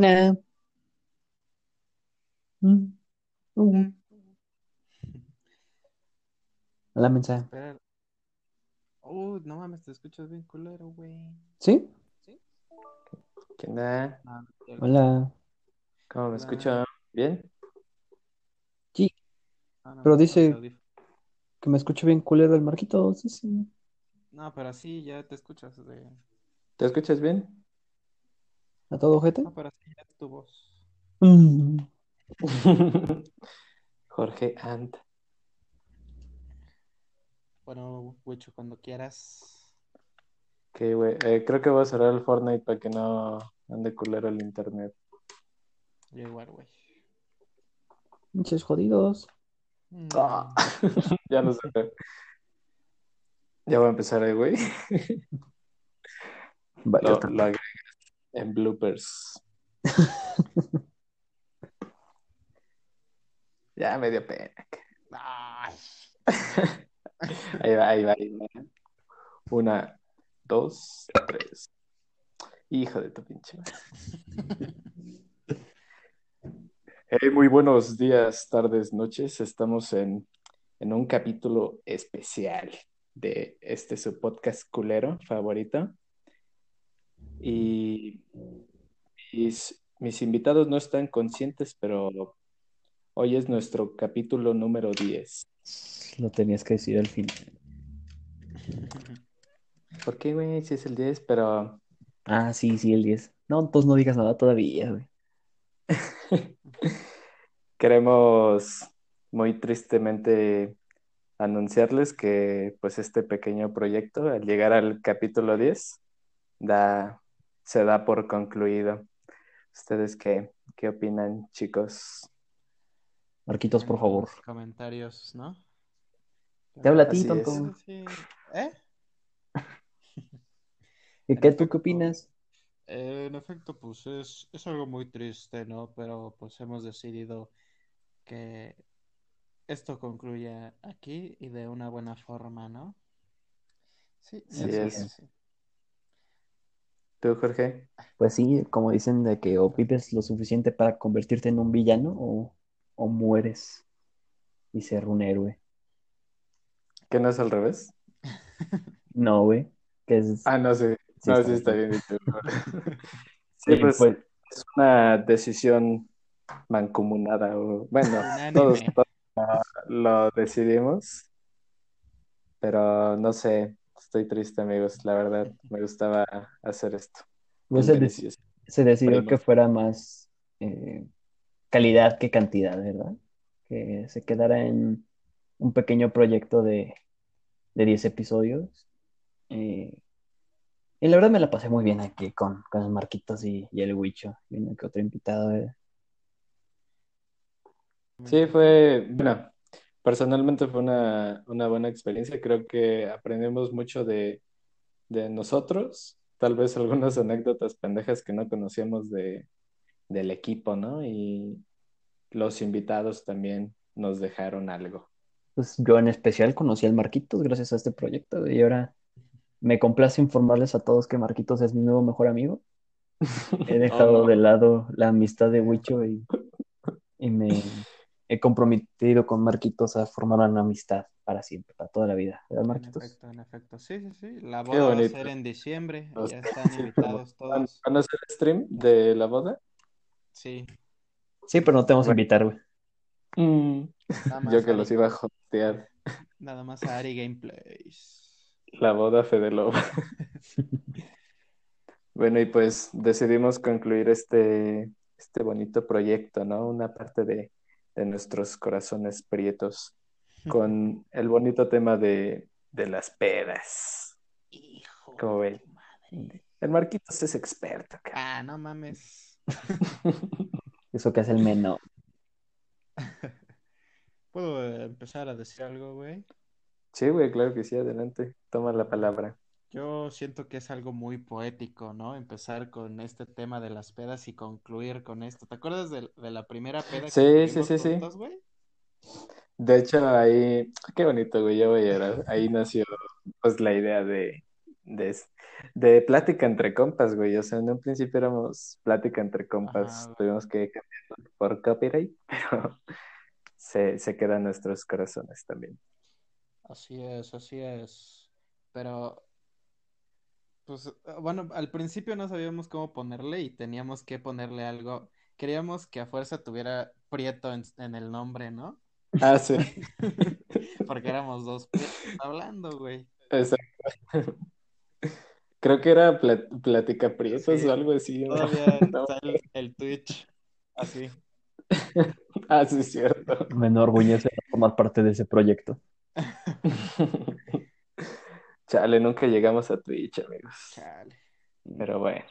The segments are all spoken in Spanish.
Hola. Mm. Hola, mensaje. Espera. Uh, no mames, te escuchas bien culero, güey. ¿Sí? ¿Qué onda? Ah, no es cierto. Hola. ¿Cómo me Hola. escuchan? ¿Bien? Sí, Ah, no, Pero no, dice- que me escuche bien culero el Marquito. Sí, sí. No, pero así ya te escuchas de... ¿Te escuchas bien? ¿A todo, gente? No, pero así ya es tu voz. Mm. Jorge Ant. Bueno, Wicho, cuando quieras. Que güey, eh, creo que voy a cerrar el Fortnite para que no ande culero el internet. Yo igual, güey. Pinches jodidos. Mm, Ah. ya no sé. Ya voy a empezar ahí, güey. Vaya, Lo, otra- lo agregas en bloopers. ya me dio pena. Ay. Ahí va, ahí va, ahí va. Una, dos, tres. Hijo de tu pinche. Hey, muy buenos días, tardes, noches. Estamos en, en un capítulo especial de este su podcast culero favorito. Y mis, mis invitados no están conscientes, pero hoy es nuestro capítulo número 10. Lo tenías que decir al final. ¿Por qué, güey? Si es el 10, pero Ah, sí, sí, el 10. No, entonces no digas nada todavía, güey. Queremos muy tristemente anunciarles que pues este pequeño proyecto, al llegar al capítulo 10, da, se da por concluido. ¿Ustedes qué, qué opinan, chicos? Marquitos, por favor. Comentarios, ¿no? Te habla a ti, tonto. Sí. ¿Eh? ¿Y En qué tú qué efecto. opinas? Eh, en efecto, pues es, es algo muy triste, ¿no? Pero pues hemos decidido que esto concluya aquí y de una buena forma, ¿no? Sí, Sí es. sí. ¿Tú, Jorge? Pues sí, como dicen de que o vives lo suficiente para convertirte en un villano o, o mueres y ser un héroe. ¿Qué no es al revés? No, güey. Que es... Ah, no sé. Sí, no, sí está bien. Sí, pues pues, es una decisión mancomunada. O, bueno, todos lo decidimos, pero no sé, estoy triste, amigos, la verdad, me gustaba hacer esto. pues se, dec- delicioso. se decidió Primo. que fuera más eh, calidad que cantidad, ¿verdad? Que se quedara en un pequeño proyecto de, de 10 episodios. Eh, y la verdad me la pasé muy bien aquí con, con los Marquitos y, y el Huicho y uno que otro invitado. ¿verdad? Sí, fue, bueno, personalmente fue una, una buena experiencia, creo que aprendimos mucho de, de nosotros, tal vez algunas anécdotas pendejas que no conocíamos de, del equipo, ¿no? Y los invitados también nos dejaron algo. Pues yo en especial conocí al Marquitos gracias a este proyecto y ahora me complace informarles a todos que Marquitos es mi nuevo mejor amigo. He dejado Oh, no. de lado la amistad de Huicho y, y me he comprometido con Marquitos a formar una amistad para siempre, para toda la vida. ¿Verdad, En Marquitos? efecto, en efecto. Sí, sí, sí. La boda va a ser en diciembre. Los- Ya están invitados ¿Van, todos. van a hacer stream de la boda? Sí. Sí, pero no te vamos a invitar, güey. Nada más Yo que Ari- los iba a hostear. Nada más a Ari Gameplays. La boda Fede Lobo. Bueno, y pues decidimos concluir este, este bonito proyecto, ¿no? Una parte de, de nuestros corazones prietos con el bonito tema de, de las pedas. Hijo. ¿Cómo de ven? madre. El Marquitos es experto, cabrón. Ah, no mames. Eso que es el menor. ¿Puedo eh, empezar a decir algo, güey? Sí, güey, claro que sí, adelante. Toma la palabra. Yo siento que es algo muy poético, ¿no? Empezar con este tema de las pedas y concluir con esto. ¿Te acuerdas de, de la primera peda que Sí, tuvimos sí, sí, sí. juntos, güey? De hecho, ahí, qué bonito, güey, ya voy a llorar. Ahí nació, pues, la idea de, de, de plática entre compas, güey. O sea, en un principio éramos plática entre compas. Ajá. Tuvimos que cambiarlo por copyright, pero se, se queda en nuestros corazones también. Así es, así es. Pero, pues, eh, bueno, al principio no sabíamos cómo ponerle y teníamos que ponerle algo. Queríamos que a fuerza tuviera Prieto en, en el nombre, ¿no? Ah, sí, Porque éramos dos prietos hablando, güey. exacto. Creo que era plat- Plática Prietos Sí. o algo así. ¿no? Todavía No. está el, el Twitch así. Ah, sí, es cierto. Me enorgullece formar parte de ese proyecto. Chale, nunca llegamos a Twitch, amigos. Chale. Pero bueno,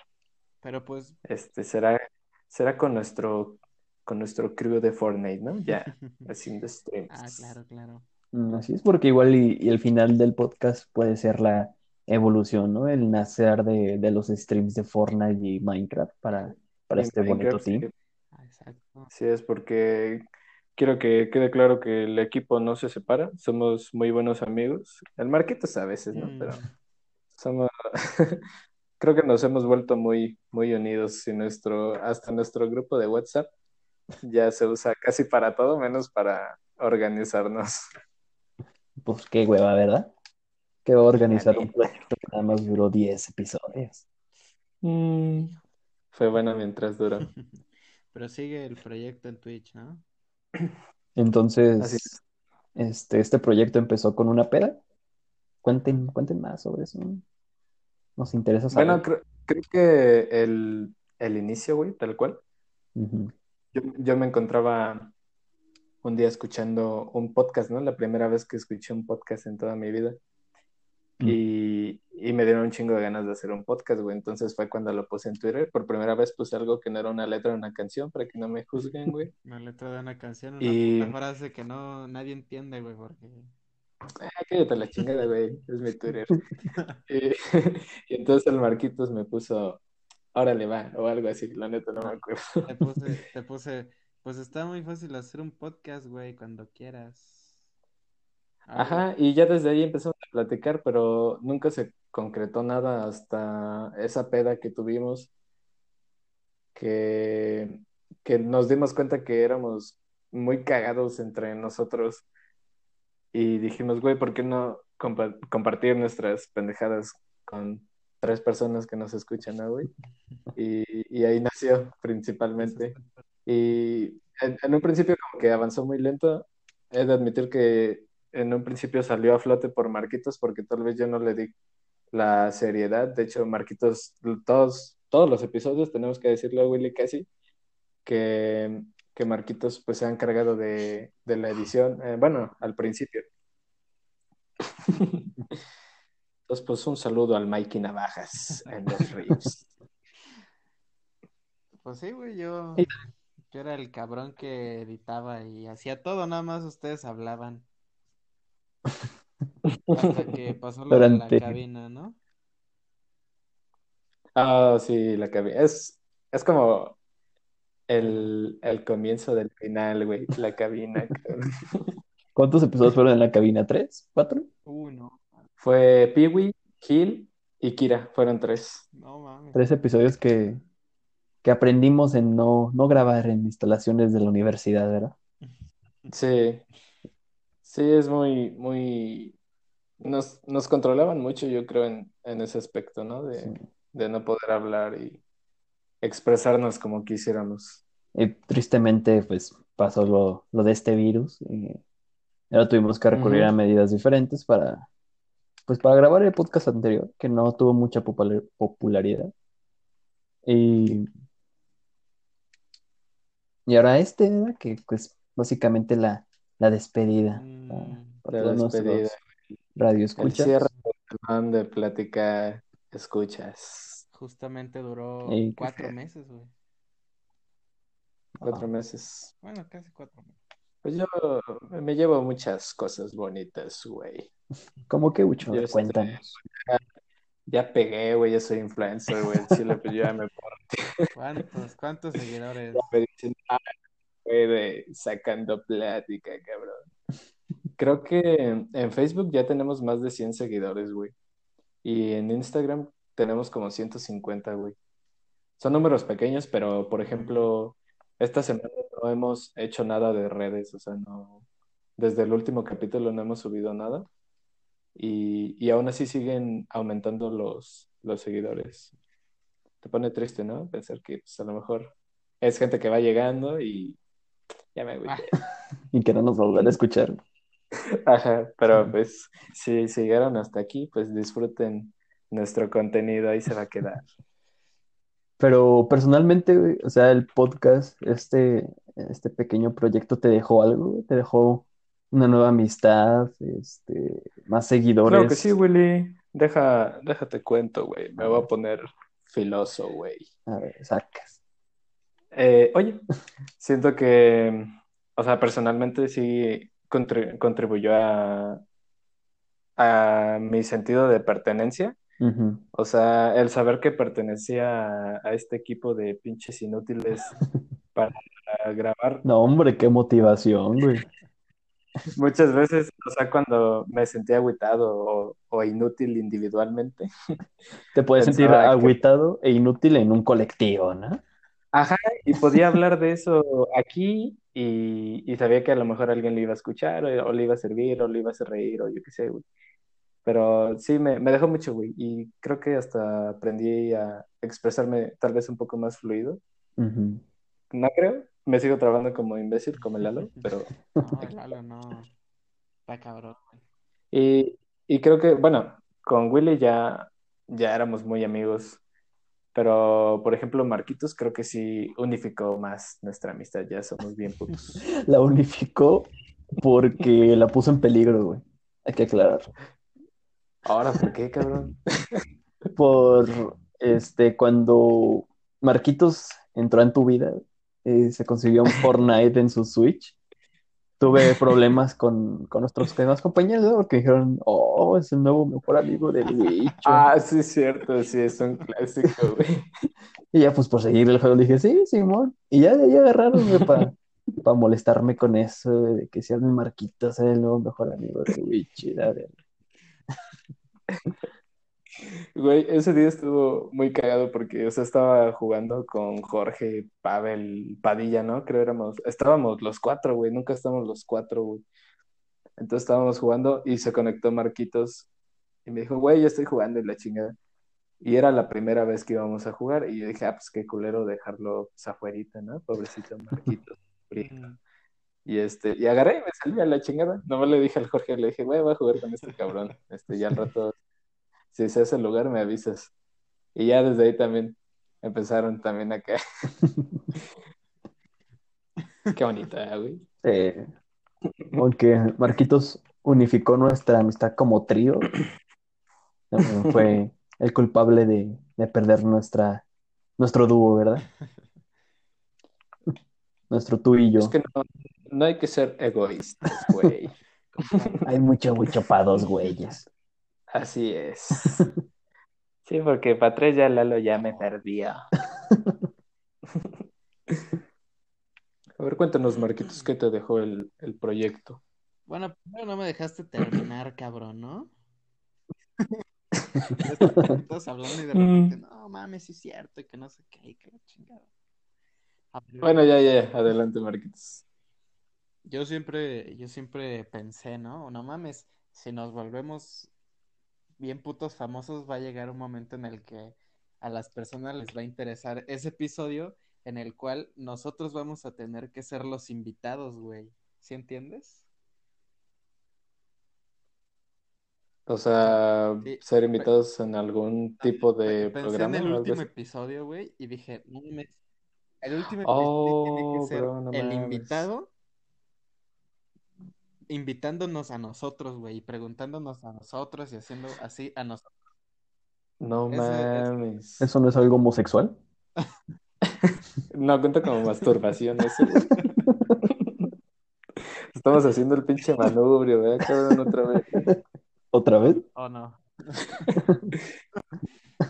Pero pues, este será, será con nuestro, con nuestro crew de Fortnite, ¿no? Ya, haciendo streams. ah, claro, claro. Mm, Así es, porque igual y, y el final del podcast puede ser la evolución, ¿no? El nacer de, de los streams de Fortnite y Minecraft para, para Y este bonito Minecraft, sí, team. Ah, exacto. sí es porque quiero que quede claro que el equipo no se separa, somos muy buenos amigos. El Marquitos a veces, ¿no? Pero Mm, somos, creo que nos hemos vuelto muy, muy unidos y nuestro, hasta nuestro grupo de WhatsApp ya se usa casi para todo, menos para organizarnos. Pues qué hueva, ¿verdad? Que va a organizar un proyecto que nada más duró 10 episodios. Mm, fue bueno mientras duró. Pero sigue el proyecto en Twitch, ¿no? Entonces, es. este, este proyecto empezó con una peda. Cuenten, cuenten más sobre eso. Nos interesa Bueno, saber. creo, creo que el, el inicio, güey, tal cual. Yo, yo me encontraba un día escuchando un podcast, ¿no? La primera vez que escuché un podcast en toda mi vida. Mm. Y, y me dieron un chingo de ganas de hacer un podcast, güey. Entonces fue cuando lo puse en Twitter. Por primera vez puse algo que no era una letra de una canción para que no me juzguen, güey. Una letra de una canción, una Y... frase que no nadie entiende, güey, porque... Ah, cállate la chingada, güey. Es mi Twitter. Y, y entonces el Marquitos me puso, órale, va, o algo así. La neta no me acuerdo. Te puse, te puse, pues está muy fácil hacer un podcast, güey, cuando quieras. Ajá, y ya desde ahí empezamos a platicar, pero nunca se concretó nada hasta esa peda que tuvimos, que, que nos dimos cuenta que éramos muy cagados entre nosotros y dijimos, güey, ¿por qué no compa- compartir nuestras pendejadas con tres personas que nos escuchan, ¿no, güey? Y, y ahí nació principalmente. Y en, en un principio como que avanzó muy lento. He de admitir que en un principio salió a flote por Marquitos porque tal vez yo no le di la seriedad. De hecho, Marquitos, todos, todos los episodios, tenemos que decirle a Willy casi, que, que Marquitos pues se ha encargado de, de la edición. Eh, bueno, al principio. Entonces, pues un saludo al Mikey Navajas en los riffs. Pues sí, güey, yo, yo era el cabrón que editaba y hacía todo, nada más ustedes hablaban. Hasta que pasó lo de la cabina, ¿no? Ah, sí, la cabina. Es, es como el, el comienzo del final, güey. La cabina. cabrón. ¿Cuántos episodios fueron en la cabina? ¿Tres? ¿Cuatro? Uno. Fue Peewee, Gil y Kira. Fueron tres. No mames. Tres episodios que, que aprendimos en no, no grabar en instalaciones de la universidad, ¿verdad? Sí. Sí, es muy, muy. Nos, nos controlaban mucho, yo creo, en, en ese aspecto, ¿no? De, Sí. de no poder hablar y expresarnos como quisiéramos. Y tristemente, pues pasó lo, lo de este virus. Y ahora tuvimos que recurrir a medidas diferentes para, pues, para grabar el podcast anterior, que no tuvo mucha popular- popularidad. Y, y ahora este, ¿verdad? Que pues básicamente la, la despedida para, Mm, para La todos despedida. nuestros radioescuchas. El cierre de plática escuchas. justamente duró cuatro meses, güey. Cuatro meses. Bueno, casi cuatro meses. Pues yo me llevo muchas cosas bonitas, güey. ¿Cómo que, Ucho? Yo este- Cuéntanos. Ya pegué, güey, ya soy influencer, güey. Chile, pues yo ya me ¿Cuántos, cuántos seguidores? Ya me dicen, ah, güey, de sacando plática, cabrón. Creo que en Facebook ya tenemos más de 100 seguidores, güey. Y en Instagram tenemos como 150, güey. Son números pequeños, pero por ejemplo, esta semana no hemos hecho nada de redes, o sea, no, desde el último capítulo no hemos subido nada y, y aún así siguen aumentando los, los seguidores. Te pone triste, ¿no? Pensar que pues, a lo mejor es gente que va llegando y ya me agüité. Y que no nos volverán a escuchar. Ajá, pero pues si llegaron hasta aquí, pues disfruten nuestro contenido, ahí se va a quedar. Pero personalmente, o sea, el podcast, este, este pequeño proyecto te dejó algo, te dejó una nueva amistad, este, más seguidores. Claro que sí, Willy. Deja, déjate cuento, güey. Me voy a poner filoso, güey. A ver, sacas. Eh, oye, siento que, o sea, personalmente sí contri- contribuyó a, a mi sentido de pertenencia. O sea, el saber que pertenecía a, a este equipo de pinches inútiles para grabar No, hombre, qué motivación, güey. muchas veces, o sea, cuando me sentía agüitado o, o inútil individualmente. Te puedes sentir que- agüitado e inútil en un colectivo, ¿no? Ajá, y podía hablar de eso aquí y, y sabía que a lo mejor alguien le iba a escuchar o, o le iba a servir o le iba a hacer reír o yo qué sé, güey. Pero sí, me, me dejó mucho, güey, y creo que hasta aprendí a expresarme tal vez un poco más fluido. Ujú. No creo, me sigo trabando como imbécil, como el Lalo, pero... No, Lalo, no. Está cabrón, güey. Y, y creo que, bueno, con Willy ya, ya éramos muy amigos, pero por ejemplo, Marquitos creo que sí unificó más nuestra amistad, ya somos bien putos. La unificó porque la puso en peligro, güey. Hay que aclarar. Ahora, ¿por qué, cabrón? Por este, cuando Marquitos entró en tu vida, eh, se consiguió un Fortnite en su Switch. Tuve problemas con, con nuestros demás compañeros, ¿no? Porque dijeron, oh, es el nuevo mejor amigo del Wicho. Ah, sí, es cierto, sí, es un clásico, güey. Y ya, pues por seguir el juego, dije, sí, Simón. Y ya ahí agarraron, güey, para molestarme con eso, güey, de que seas mi Marquitos, es el nuevo mejor amigo del Wicho. y la verdad. Güey, ese día estuvo muy cagado porque, o sea, estaba jugando con Jorge, Pavel, Padilla, ¿no? Creo éramos, estábamos los cuatro, güey, nunca estamos los cuatro, güey. Entonces estábamos jugando y se conectó Marquitos y me dijo, güey, yo estoy jugando y la chingada. Y era la primera vez que íbamos a jugar y yo dije, ah, pues qué culero dejarlo pues, afuerita, ¿no? Pobrecito Marquitos. Mm. Y este, y agarré y me salí a la chingada. Nomás le dije al Jorge, le dije, güey, voy a jugar con este cabrón. Este, y al rato, si se hace el lugar, me avisas. Y ya desde ahí también empezaron también acá. Qué bonita, güey. Eh, aunque Marquitos unificó nuestra amistad como trío, también fue el culpable de, de perder nuestra, nuestro dúo, ¿verdad? Nuestro tú y yo. Es que no, no hay que ser egoístas, güey. Hay mucho, mucho para dos güeyes. Así es. Sí, porque para tres ya Lalo ya me perdió. A ver, cuéntanos, Marquitos, ¿qué te dejó el, el proyecto? Bueno, primero no me dejaste terminar, cabrón, ¿no? Estás hablando y de repente, no mames, sí es cierto, y que no sé qué, y que la chingada. Bueno, ya, ya, adelante, Marquitos. Yo siempre, yo siempre pensé, ¿no? No mames, si nos volvemos bien putos famosos, va a llegar un momento en el que a las personas les va a interesar ese episodio en el cual nosotros vamos a tener que ser los invitados, güey. ¿Sí entiendes? O sea, Sí. ser invitados en algún tipo de Pe- Pensé programa en el último episodio, güey, y dije, no mames, el último Oh, episodio tiene que ser bro, no el invitado invitándonos a nosotros, güey, y preguntándonos a nosotros y haciendo así a nosotros. No mames. ¿Eso no es algo homosexual? No cuenta como masturbación eso. güey. Estamos haciendo el pinche manubrio, ¿verdad, cabrón? Otra vez. ¿Otra vez? Oh, no.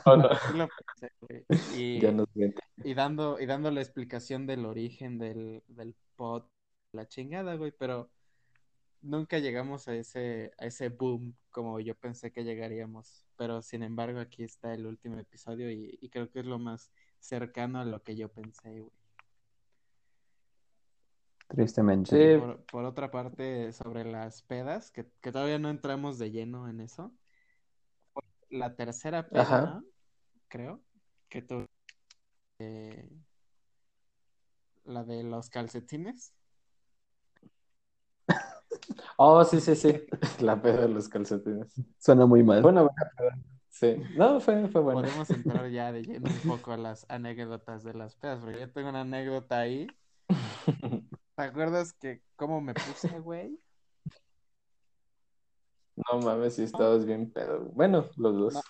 Oh, no. Sí lo pensé, güey. Y, Ya nos ven. y dando, y dando la explicación del origen del, del pod, la chingada, güey, pero nunca llegamos a ese, a ese boom como yo pensé que llegaríamos. Pero sin embargo, aquí está el último episodio y, y creo que es lo más cercano a lo que yo pensé, güey. Tristemente. Sí. Por, por otra parte, sobre las pedas, que, que todavía no entramos de lleno en eso. La tercera peda, creo, que tuve eh, la de los calcetines. Oh, sí, sí, sí. La peda de los calcetines. Suena muy mal. Fue una buena peda. Sí. No, fue, fue buena. Podemos entrar ya de lleno un poco a las anécdotas de las pedas, porque yo tengo una anécdota ahí. ¿Te acuerdas que cómo me puse, güey? No mames, si estabas bien pedo. Bueno, los dos. No.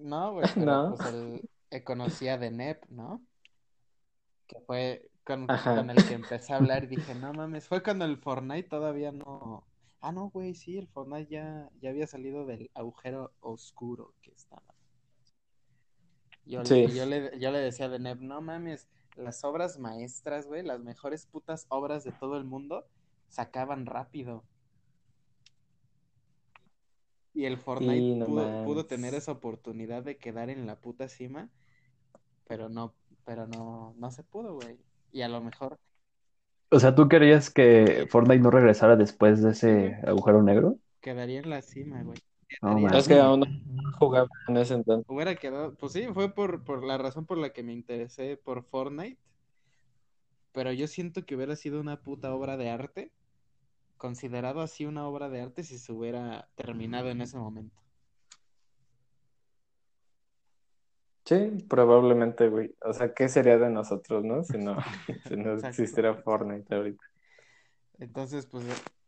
No, güey, pero No. pues el, eh, conocí a Denep, ¿no? Que fue con, con el que empecé a hablar y dije, no mames, fue cuando el Fortnite todavía no... Ah, no, güey, sí, el Fortnite ya, ya había salido del agujero oscuro que estaba. Yo, le- Sí. yo le, yo le decía a Denep, no mames, las obras maestras, güey, las mejores putas obras de todo el mundo, se acaban rápido. Y el Fortnite no pudo, pudo tener esa oportunidad de quedar en la puta cima, pero no, pero no, no se pudo, güey. Y a lo mejor, O sea, ¿tú querías que Fortnite no regresara después de ese agujero negro? quedaría en la cima, güey. No. Es que aún no jugaba en ese entonces. Hubiera quedado, pues sí, fue por, por la razón por la que me interesé por Fortnite, pero yo siento que hubiera sido una puta obra de arte, considerado así una obra de arte si se hubiera terminado en ese momento. Sí, probablemente, güey. O sea, ¿qué sería de nosotros, no? Si no, si no existiera Fortnite ahorita. Entonces, pues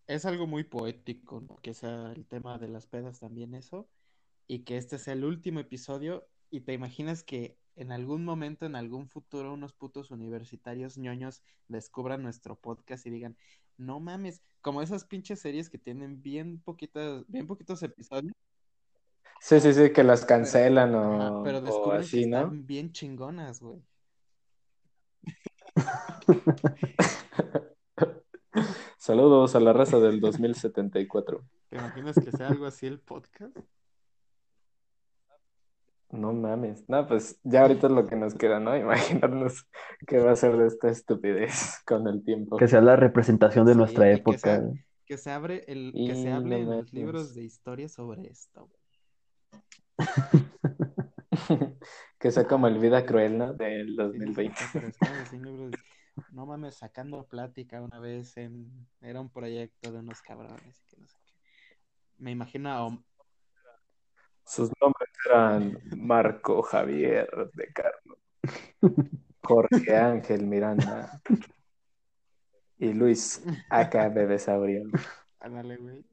es algo muy poético, ¿no? Que sea el tema de las pedas también eso, y que este sea el último episodio, y te imaginas que en algún momento, en algún futuro, unos putos universitarios ñoños descubran nuestro podcast y digan, no mames, como esas pinches series que tienen bien poquitas, bien poquitos episodios, Sí, sí, sí, que las cancelan ajá, o, pero o descubren que así, ¿no? están bien chingonas, güey. Saludos a la raza del 2074. ¿Te imaginas que sea algo así el podcast? No mames. No, pues ya ahorita es lo que nos queda, ¿no? Imaginarnos qué va a ser de esta estupidez con el tiempo. Que sea la representación de Sí, nuestra que época. sea- Que se abre el, que se Y hable no en los libros de historia sobre esto, güey. Que sea como el Vida Cruel, ¿no? Del Sí, sí, sí, 2020. que aparezcamos así en libros de- No mames, sacando plática una vez en... Era un proyecto de unos cabrones que no sé qué. Me imagino a Sus nombres eran Marco Javier de Carlos, Jorge Ángel Miranda y Luis acá Bebesaurio. Ándale, güey.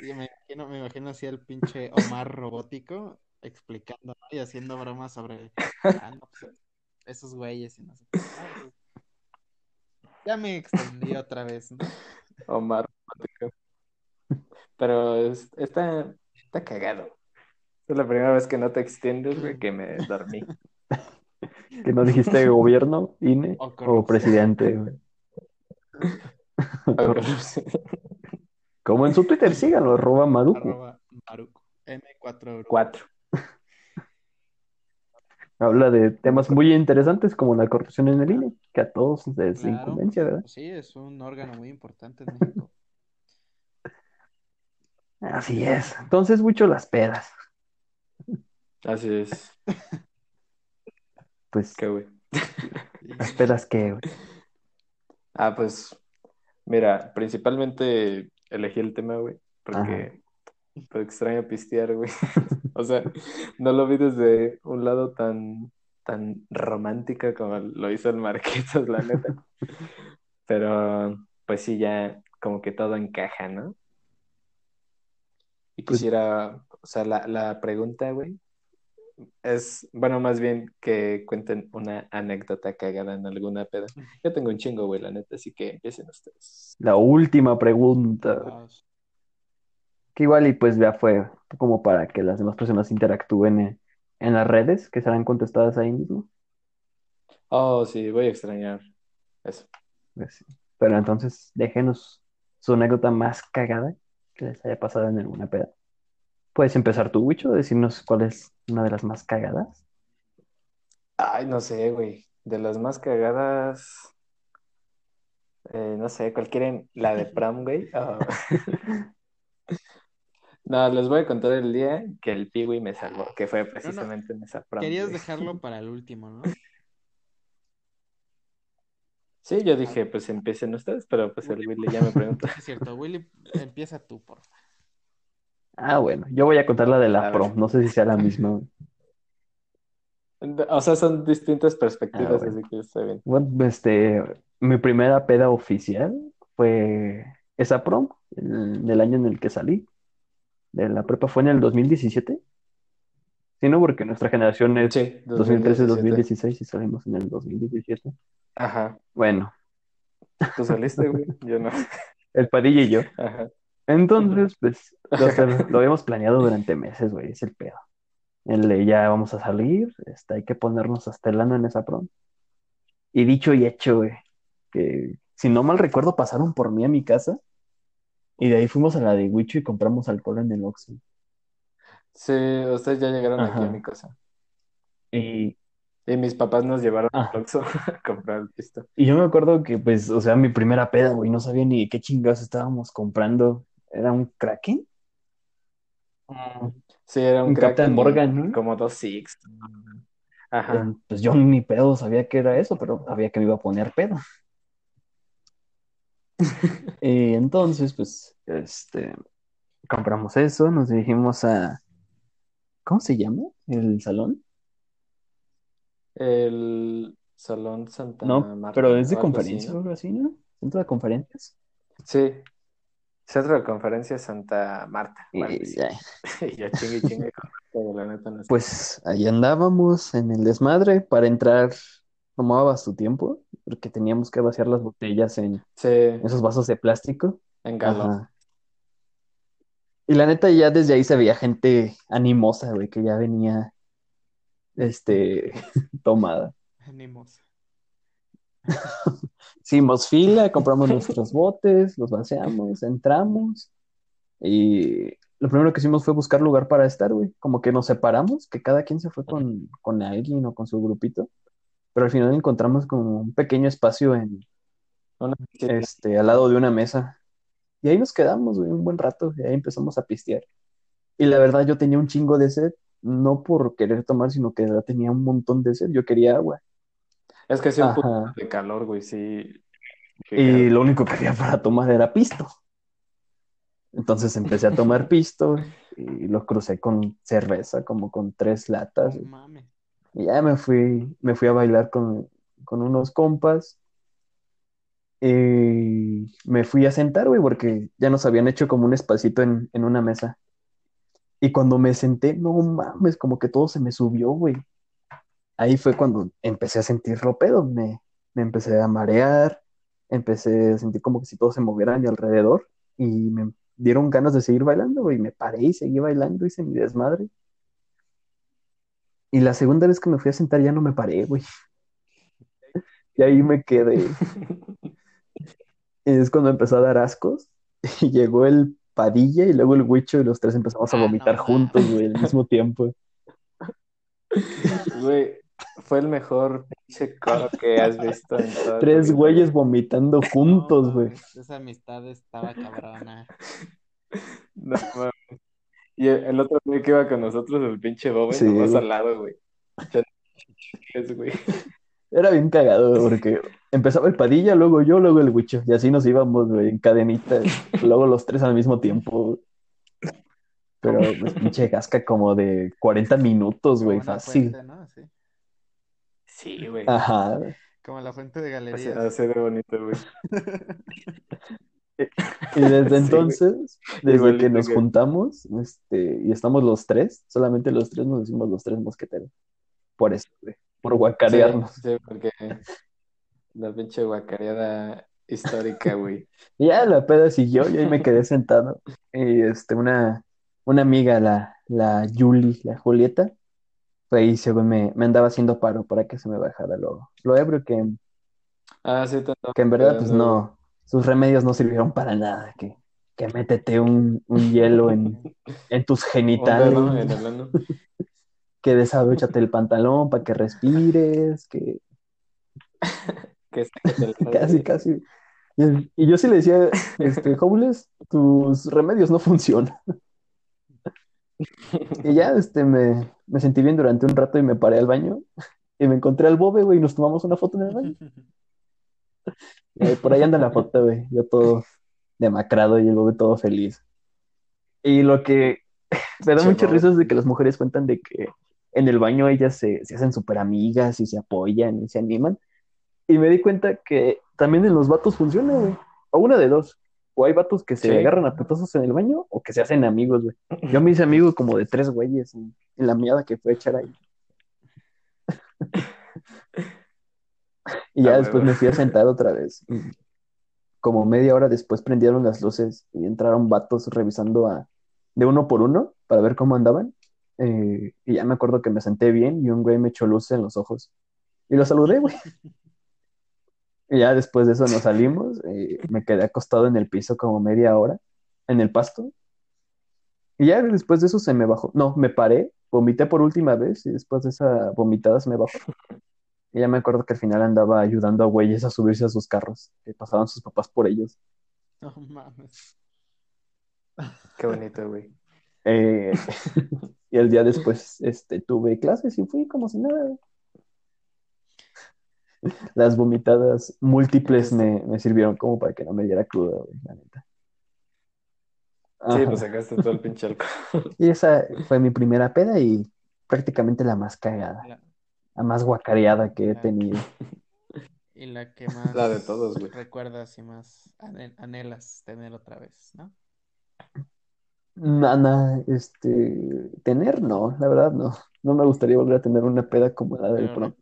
Y me imagino, me imagino así el pinche Omar robótico explicando ¿no? y haciendo bromas sobre ah, no, pues, esos güeyes y no sé qué. Ya me extendí otra vez, ¿no? Omar. Pero es- está, está cagado. Es la primera vez que no te extiendes, güey, que me dormí. Que no dijiste gobierno, INE O o presidente. güey. Como en su Twitter, síganlo, arroba Maruku. Arroba Maruco. M4 Cuatro. Habla de temas muy interesantes como la corrupción en el INE, que a todos les Claro. incumbencia, ¿verdad? Sí, es un órgano muy importante en México. Así es. Entonces, mucho las pedas. Así es. Pues, Qué güey. las pedas que, güey. Ah, pues, mira, principalmente elegí el tema, güey, porque pues, extraño pistear, güey. O sea, no lo vi desde un lado tan, tan romántico como lo hizo el Marquitos, la neta. Pero, pues sí, ya como que todo encaja, ¿no? Y Pues- quisiera, o sea, la, la pregunta, güey, es, bueno, más bien que cuenten una anécdota cagada en alguna peda. Yo tengo un chingo, güey, la neta, así que empiecen ustedes. La última pregunta, que igual y pues ya fue como para que las demás personas interactúen en, en las redes, que serán contestadas ahí mismo. Oh, sí, voy a extrañar eso. Pues sí. Pero entonces, déjenos su anécdota más cagada que les haya pasado en alguna peda. Puedes empezar tú, Wicho, decirnos cuál es una de las más cagadas. Ay, no sé, güey. De las más cagadas. eh, no sé, ¿cuál quieren? La de prom, güey. o- No, les voy a contar el día que el Piwi me salvó, que fue precisamente en esa prom. Querías güey. dejarlo para el último, ¿no? Sí, yo dije, pues empiecen ustedes, pero pues el Willy ya me preguntó. Es cierto, Willy, empieza tú, por favor. Ah, bueno, yo voy a contar la de A la ver. prom, no sé si sea la misma. O sea, son distintas perspectivas, Ah, bueno. así que está bien. Bueno, este, mi primera peda oficial fue esa prom, en el año en el que salí. De la prepa fue en el 2017. Sí, no, porque nuestra generación es Sí, 2013-2016 y salimos en el 2017. Ajá. Bueno, ¿Tú saliste, güey? Yo no. el Padilla y yo. Ajá. Entonces, pues, lo, lo habíamos planeado durante meses, güey, es el pedo. El de ya vamos a salir, este, hay que ponernos hasta el ano en esa prom. Y dicho y hecho, güey, que si no mal recuerdo, pasaron por mí a mi casa y de ahí fuimos a la de Huicho y compramos alcohol en el Oxxo. Sí, ustedes ya llegaron aquí a mi casa. Y, Y mis papás nos llevaron Ah. al Oxxo a comprar el pisto. y yo me acuerdo que, pues, o sea, mi primera peda, güey, no sabía ni qué chingados estábamos comprando. ¿Era un Kraken? Sí, era un Un Captain Kraken y Morgan, ¿no? como dos Six. Ajá. Eh, Pues yo ni pedo sabía que era eso, pero sabía que me iba a poner pedo. Y entonces, pues, este, compramos eso, nos dirigimos a, ¿cómo se llama? ¿El salón? El Salón Santa No, Marta pero es de o algo así, conferencia o ¿no? algo así, ¿no? ¿Centro de conferencias? Sí. Centro de Conferencia Santa Marta. Y ya, Y yo chingue chingue con todo, la neta no sé. pues ahí andábamos en el desmadre para entrar, tomaba su tiempo, porque teníamos que vaciar las botellas en Sí, esos vasos de plástico. en galón. Y la neta, ya desde ahí se veía gente animosa, güey, que ya venía, este, tomada. Ánimos. Hicimos fila, compramos nuestros botes, los vaciamos, entramos y lo primero que hicimos fue buscar lugar para estar, güey. Como que nos separamos, que cada quien se fue con, con alguien o con su grupito, pero al final encontramos como un pequeño espacio en, este, al lado de una mesa. Y ahí nos quedamos, güey, un buen rato, y ahí empezamos a pistear. Y la verdad, yo tenía un chingo de sed, no por querer tomar, sino que de verdad tenía un montón de sed, yo quería agua. Es que hacía un puto de calor, güey, sí. Qué Y lo único que había para tomar era pisto. Entonces empecé a tomar pisto y lo crucé con cerveza, como con tres latas. No mames. Y ya me fui, me fui a bailar con, con unos compas. Y me fui a sentar, güey, porque ya nos habían hecho como un espacito en, en una mesa. Y cuando me senté, no mames, como que todo se me subió, güey. Ahí fue cuando empecé a sentir lo pedo. Me, me empecé a marear, empecé a sentir como que si todo se moviera a mi alrededor. Y me dieron ganas de seguir bailando, güey. Me paré y seguí bailando, hice mi desmadre. Y la segunda vez que me fui a sentar ya no me paré, güey. Y ahí me quedé. Y es cuando empezó a dar ascos. Y llegó el Padilla y luego el Huicho y los tres empezamos a Ah, vomitar no. juntos, güey, al mismo tiempo. Güey, fue el mejor pinche coro que has visto en Tres güeyes vomitando juntos, güey. Esa amistad estaba cabrona. No mames. Y el, el otro güey que iba con nosotros, el pinche Bobe, Sí, nomás güey. al lado, güey. Era bien cagado, güey, porque empezaba el Padilla, luego yo, luego el Huicho. Y así nos íbamos, güey, en cadenita. Luego los tres al mismo tiempo. güey. Pero, pues, pinche gasca como de 40 minutos, güey, fácil. fuente, ¿no? Así. Sí, güey. Ajá. Como la fuente de galerías. así de bonito, güey. Y desde Sí, entonces, desde Igualito que nos que- juntamos, este, y estamos los tres, solamente los tres nos decimos los tres mosqueteros. Por eso, güey, por guacarearnos. Sí, sí, porque la pinche guacareada histórica, güey. Y ya la peda siguió, y ahí me quedé sentado. Y este, una, una amiga, la, la Yuli, la Julieta, ahí, según me, me andaba haciendo paro para que se me bajara lo, lo ebrio, que, Ah, sí, te que en verdad, pues no, sus remedios no sirvieron para nada, que, que métete un, un hielo en, en tus genitales, ¿no? Que desabróchate el pantalón para que respires, que Que casi, casi. Y, y yo sí le decía, este, Homeless, tus remedios no funcionan. Y ya, este, me, me sentí bien durante un rato y me paré al baño y me encontré al Bobe, güey, y nos tomamos una foto en el baño. Por ahí anda la foto, güey, yo todo demacrado y el Bobe todo feliz. Y lo que me da muchas risas de que las mujeres cuentan de que en el baño ellas se, se hacen súper amigas y se apoyan y se animan. Y me di cuenta que también en los vatos funciona, güey. O una de dos. O hay vatos que se Sí. agarran a putazos en el baño o que se hacen amigos, güey. Yo me hice amigo como de tres güeyes en, en la miada que fue a echar ahí. Y ya Ah, después me fui a sentar otra vez. Como media hora después prendieron las luces y entraron vatos revisando a, de uno por uno para ver cómo andaban. Eh, y ya me acuerdo que me senté bien y un güey me echó luces en los ojos. Y lo saludé, güey. Y ya después de eso nos salimos. eh, me quedé acostado en el piso como media hora, en el pasto. Y ya después de eso se me bajó. No, me paré, vomité por última vez y después de esa vomitada se me bajó. Y ya me acuerdo que al final andaba ayudando a güeyes a subirse a sus carros, que pasaban sus papás por ellos. No mames. Qué bonito, güey. Eh, y el día después este, tuve clases y fui como si nada. Las vomitadas múltiples me, me sirvieron como para que no me diera cruda, güey, la neta. Sí, pues sacaste todo el pinche alcohol. Y esa fue mi primera peda y prácticamente la más cagada, La- la más guacareada que he tenido. y la que más La de todos, güey. recuerdas y más anhelas tener otra vez, ¿no? Nada, este, tener, no, la verdad no. No me gustaría volver a tener una peda como la del Pero prom.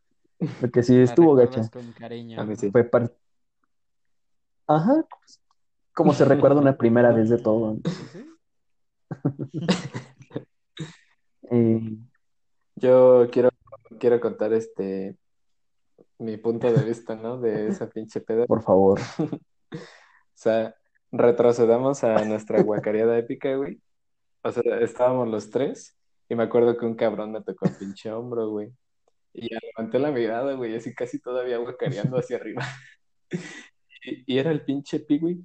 Porque sí estuvo gacha. con cariño, A mí ¿no? sí. Fue par... Ajá, como se recuerda una primera vez de todo. Eh, Yo quiero, quiero contar este mi punto de vista, ¿no? De esa pinche peda. por favor. O sea, retrocedamos a nuestra guacareada épica, güey. O sea, estábamos los tres y me acuerdo que un cabrón me tocó el pinche hombro, güey. Y ya levanté la mirada, güey, así casi todavía guacareando hacia arriba. Y, y era el pinche Pigui.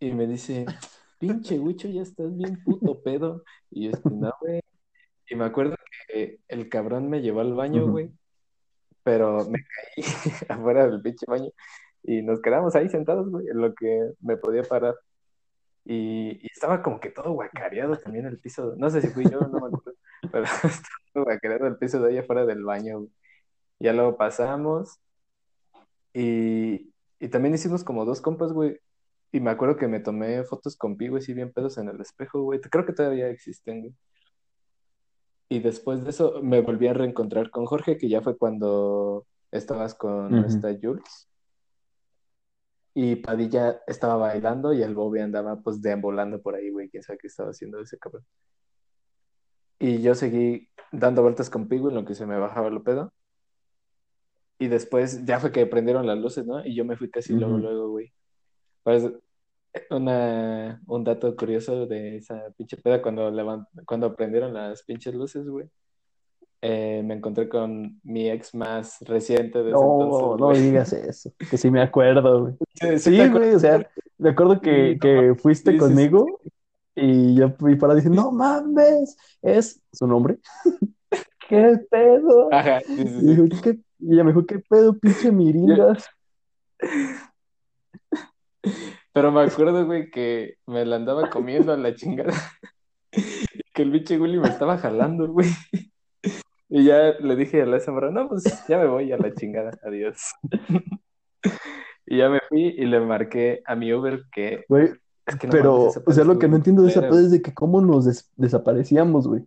Y me dice, pinche Wicho, ya estás bien puto pedo. Y yo, este, no, güey. Y me acuerdo que el cabrón me llevó al baño, güey. Pero me caí afuera del pinche baño. Y nos quedamos ahí sentados, güey, en lo que me podía parar. Y, y estaba como que todo guacareado también el piso. No sé si fui yo, no me acuerdo. Pero estaba guacareado el piso de ahí afuera del baño, güey. Ya luego pasamos. Y, y también hicimos como dos compas, güey. Y me acuerdo que me tomé fotos con Pi, güey, sí, bien pedos en el espejo, güey. Creo que todavía existen, güey. Y después de eso me volví a reencontrar con Jorge, que ya fue cuando estabas con Ujú. esta Jules. Y Padilla estaba bailando y el Bobby andaba pues deambulando por ahí, güey. Quién sabe qué estaba haciendo ese cabrón. Y yo seguí dando vueltas con Pi, güey, en lo que se me bajaba el pedo. Y después ya fue que prendieron las luces, ¿no? Y yo me fui casi luego, Ujú. luego, güey. Pues una, un dato curioso de esa pinche peda cuando levant- cuando prendieron las pinches luces, güey. eh, me encontré con mi ex más reciente de ese No, entonces, no digas eso, que sí me acuerdo, güey. Sí, Sí, güey, o sea, me acuerdo que, Sí, que fuiste Sí, sí, sí, conmigo y yo fui para decir, no mames, es su nombre. ¿Qué pedo? Ajá, sí, sí, Y, sí. dijo, ¿qué? y ella me dijo, ¿qué pedo, pinche mirindas? Pero me acuerdo, güey, que me la andaba comiendo a la chingada. Que el biche Willy me estaba jalando, güey. Y ya le dije a la esa morra, no, pues ya me voy a la chingada, adiós. Y ya me fui y le marqué a mi Uber que Güey, es que no pero, o sea, lo que no entiendo de esa pedo es de que cómo nos des- desaparecíamos, güey.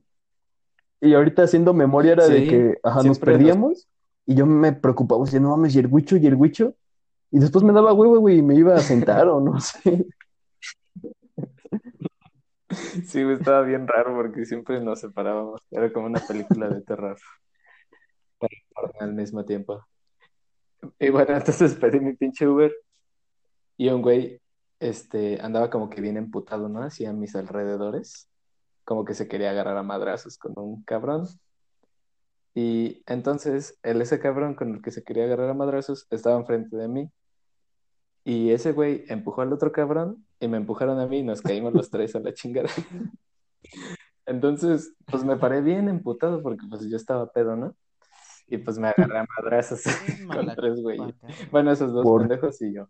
Y ahorita haciendo memoria era de que, ajá, nos perdíamos y yo me preocupaba, decía, no mames, y el huicho, y el huicho. Y después me daba huevo, güey, y me iba a sentar o no sé. Sí, güey, estaba bien raro porque siempre nos separábamos. Era como una película de terror. Al mismo tiempo. Y bueno, entonces pedí mi pinche Uber. Y un güey este, andaba como que bien emputado, ¿no? Así a mis alrededores. Como que se quería agarrar a madrazos con un cabrón. Y entonces, el ese cabrón con el que se quería agarrar a madrazos estaba enfrente de mí. Y ese güey empujó al otro cabrón y me empujaron a mí y nos caímos los tres a la chingada. Entonces, pues me paré bien emputado porque pues yo estaba pedo, ¿no? Y pues me agarré a madrazos con tres güeyes. Bueno, esos dos Por- pendejos y yo.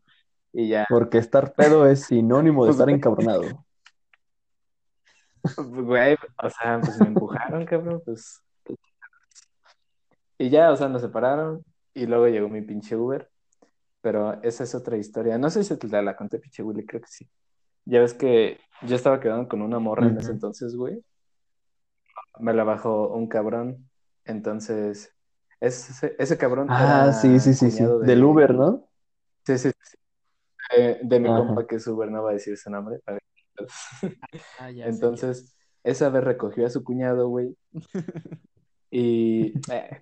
Y ya, Porque estar pedo es sinónimo de Pues, estar encabronado. güey, o sea, pues me empujaron, cabrón, pues. Y ya, o sea, nos separaron y luego llegó mi pinche Uber. Pero esa es otra historia. No sé si te la, la conté, pinche Willy, creo que sí. Ya ves que yo estaba quedando con una morra en ese entonces, güey. Me la bajó un cabrón. Entonces, ese, ese cabrón Ah, era sí, sí, sí, sí. de- Del Uber, ¿no? Sí, sí, sí. De mi Ajá. compa que es Uber, no va a decir su nombre. Ah, ya sé, Entonces, esa vez recogió a su cuñado, güey. Y. Eh,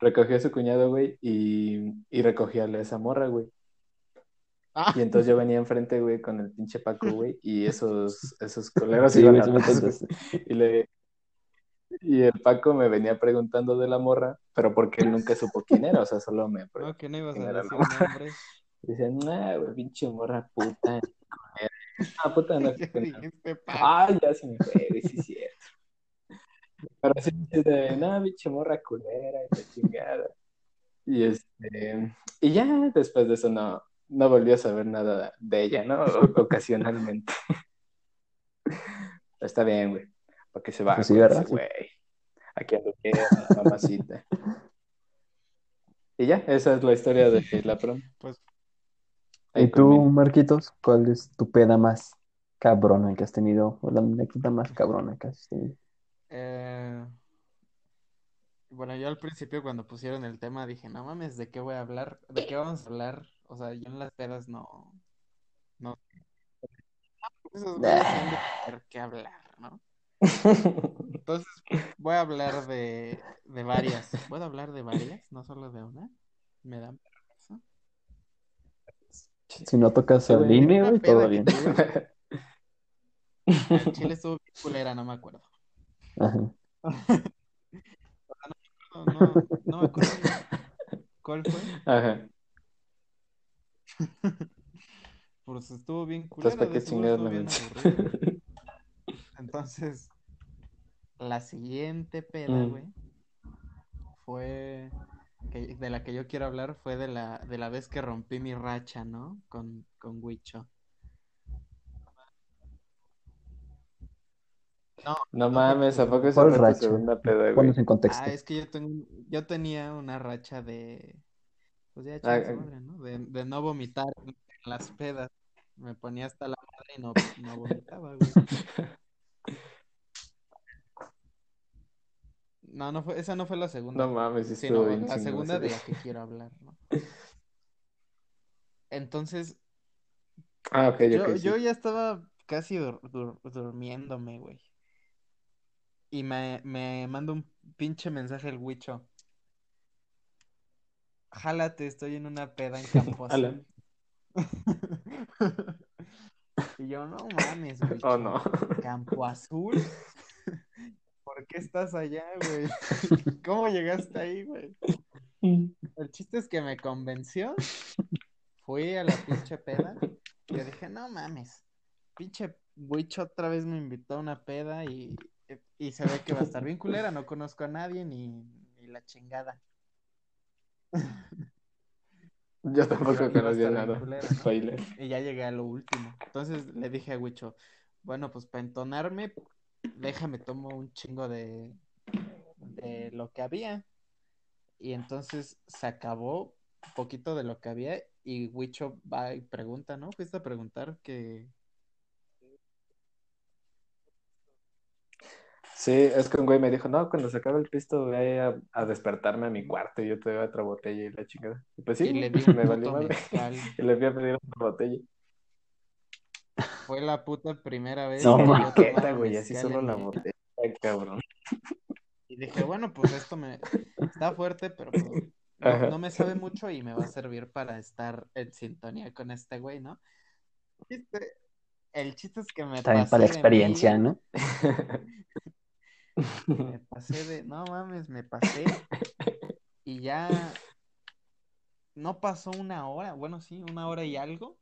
recogió a su cuñado, güey, y, y recogió a esa morra, güey. Ah, Y entonces yo venía enfrente, güey, con el pinche Paco, güey, y esos, esos coleros Sí, iban atrás. Y, le... y el Paco me venía preguntando de la morra, pero porque él nunca supo quién era, o sea, solo me no, que no ibas ¿Quién a decir nombres. Dicen, nah, güey, pinche morra puta. Ah, puta, no. Ah, ya se me fue, güey, sí es cierto. Pero sí, sí, de, no, pinche morra culera, y la chingada. Y este, y ya después de eso no, no volví a saber nada de ella, ¿no? O- ocasionalmente. Está bien, güey. Porque se va Pues sí, con ¿verdad? güey. Aquí ando quiera, mamacita. Y ya, esa es la historia de la prom. Pues ¿Y tú. Marquitos, cuál es tu peda más cabrona que has tenido? O la anécdota más cabrona que has tenido. Eh, bueno, yo al principio cuando pusieron el tema dije, no mames, ¿de qué voy a hablar? ¿De qué vamos a hablar? O sea, yo en las pedas no, no. Han de tener que hablar, ¿no? Entonces voy a hablar de, de varias. ¿Puedo hablar de varias? No solo de una. Me dan permiso. Si no tocas Sí, al güey. Todo bien. tuve, en Chile estuvo bien culera, no me acuerdo. Ajá. No, no, no me acuerdo. ¿Cuál fue? Ajá. Pues estuvo bien Entonces, culera, ¿para de qué chingados la. Entonces, la siguiente peda, Mm. güey, fue que, de la que yo quiero hablar fue de la de la vez que rompí mi racha, ¿no? Con con Huicho. No, No mames, ¿a poco esa ¿Cuál fue tu racha? segunda peda, güey? En contexto. Ah, es que yo tengo yo tenía una racha de pues ya Ah, ah. madre, ¿no? De, de no vomitar en las pedas. Me ponía hasta la madre y no, no vomitaba, güey. No, no fue, esa no fue la segunda. No mames, sí Sí, estuvo no, bien la segunda de la que quiero hablar, ¿no? Entonces, Ah, ok, yo, ok, sí. yo ya estaba casi dur- dur- durmiéndome, güey. Y me, me manda un pinche mensaje el Huicho. Jálate, estoy en una peda en Campo Ala. Azul. Y yo, no mames, Huicho. Oh, no. ¿Campo Azul? ¿Por qué estás allá, güey? ¿Cómo llegaste ahí, güey? El chiste es que me convenció. Fui a la pinche peda. Y yo dije, no mames. Pinche Wicho otra vez me invitó a una peda y, y se ve que va a estar bien culera. No conozco a nadie ni, ni la chingada. Yo tampoco conocía nada. culera, ¿no? Y ya llegué a lo último. Entonces le dije a Wicho, bueno, pues para entonarme, déjame tomo un chingo de, de lo que había. Y entonces se acabó un poquito de lo que había y Wicho va y pregunta, ¿no? Fuiste a preguntar que... Sí, es que un güey me dijo, no, cuando se acabe el pisto voy a, a despertarme a mi cuarto y yo te doy otra botella y la chingada. Y pues sí, y le di un me valió mezcal. Y le fui a pedir otra botella. Fue la puta primera vez No, que yo ma. Qué tomaba güey, así solo la botella, cabrón. Y dije, bueno, pues esto me está fuerte, pero pues, no, me sabe mucho y me va a servir para estar en sintonía con este güey, ¿no? Chiste- El chiste es que me También pasé para la experiencia, ¿no? me pasé de, no mames, me pasé y ya no pasó una hora, bueno, sí, una hora y algo,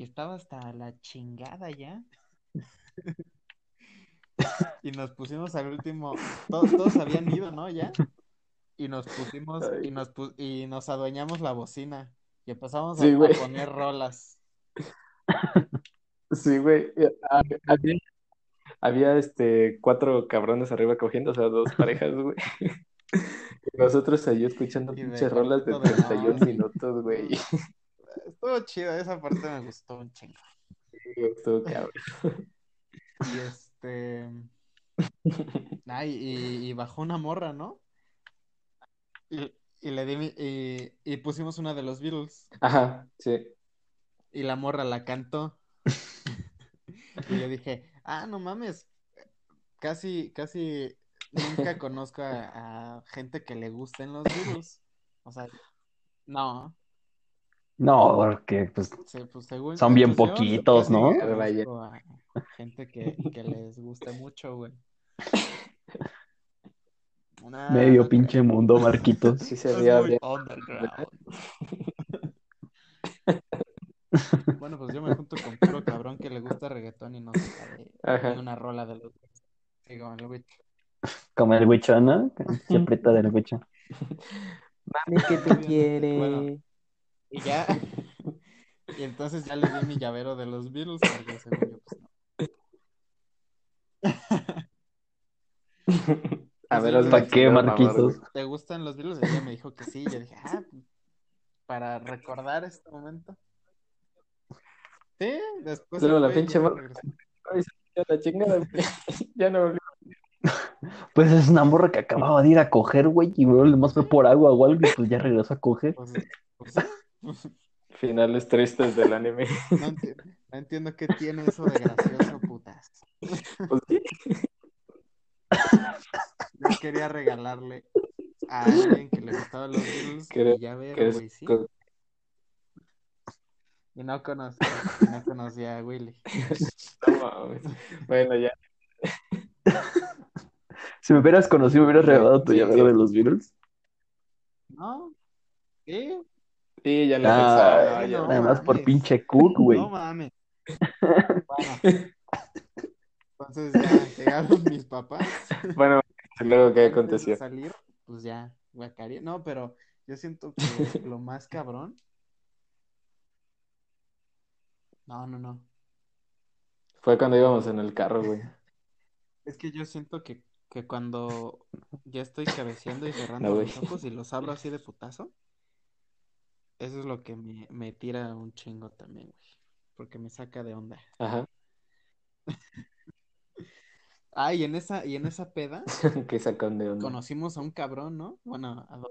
y estaba hasta la chingada ya. Y nos pusimos al último, todos, todos habían ido, ¿no? Ya. Y nos pusimos, y nos pu- y nos adueñamos la bocina. Y empezamos a, Sí, a poner rolas. Sí, güey. Eh, hab- Había, había, este, cuatro cabrones arriba cogiendo, o sea, dos parejas, güey. Y nosotros ahí escuchando pinches rolas de corrido de 31 no, sí. minutos, güey. Estuvo chido, esa parte me gustó un chingo. Estuvo cabrón. Y este. Ay, y, y bajó una morra, ¿no? Y, y le di mi- y, y pusimos una de los Beatles. Ajá, sí. Y la morra la cantó. Y yo dije, ah, no mames. Casi, casi nunca conozco a, a gente que le gusten los Beatles. O sea, no. No, porque pues se- pues, según, Son bien poquitos, ¿no? a gente que, que les guste mucho, güey. Nah, medio no pinche creo. mundo, Marquitos. Sí se veía bien. Bueno, pues yo me junto con puro cabrón que le gusta reggaetón y no sabe Ajá. una rola de los Digo, el Witch. Como el Wicho, ¿no? Se aprieta del Wicho. Mami, ¿qué te quiere? Bueno. Y ya. Y entonces ya le di mi llavero de los Beatles, porque según yo, pues no. A ver, ¿Para qué, Marquitos? ¿Te gustan los Beatles? Ella me dijo que sí. Yo dije, ah, para recordar este momento. Sí, después. El la pinche. Ay, la chingada. Ya no volví. Pues es una morra que acababa de ir a coger, güey, y luego le más fue por agua o algo y pues ya regresó a coger. Pues. Pues, Finales tristes del anime. no, enti- no entiendo qué tiene eso de gracioso, putas. Pues sí. Yo quería regalarle a alguien que le gustaban los Beatles Creo y ya ver, que es güey, sí. co- Y no conocía, no conocía a Willy. no. Bueno, ya. Si me hubieras conocido, me hubieras regalado tu llavero de los Beatles. ¿No? ¿Sí? Sí, ya lo Ah, pensaba. Ay, ya. no. Nada más por pinche cook, güey. No mames. Bueno. Entonces ya llegaron mis papás. Bueno, luego qué aconteció. salir, pues ya, guacareé. No, pero yo siento que lo más cabrón. No, no, no. Fue cuando íbamos en el carro, güey. Es que yo siento que, que cuando ya estoy cabeceando y cerrando No, los ojos y los abro así de putazo, eso es lo que me, me tira un chingo también, güey. Porque me saca de onda. Ajá. Ah, y en esa, y en esa peda Que sacan de onda. conocimos a un cabrón, ¿no? Bueno, a dos.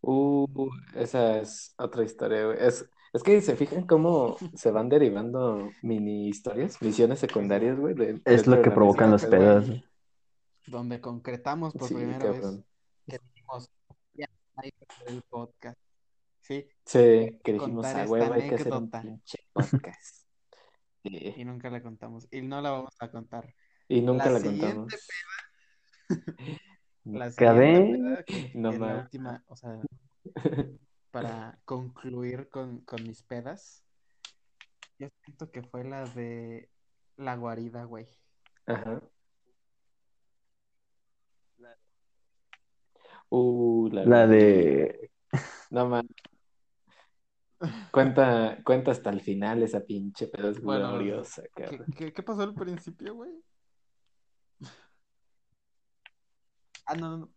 Uh, esa es otra historia, güey. Es, es que se fijan cómo se van derivando mini historias, misiones secundarias, güey. de- Es dentro lo de que la provocan las peda. pedas. güey. donde concretamos por Sí, primera vez cabrón. que dijimos, ya hay que hacer el podcast. Sí, Sí, que dijimos, a huevo, hay que hacer un pinche podcast. y nunca la contamos. Y no la vamos a contar. Y nunca La contamos. La Acabé. No la última, o sea, para concluir con, con mis pedas, yo siento que fue la de la guarida, güey. Ajá. Uh, la, La de... No mames. Cuenta, cuenta hasta el final esa pinche pedo es Bueno, gloriosa, ¿Qué, cabrón. qué, qué pasó al principio, güey? Ah, no, no,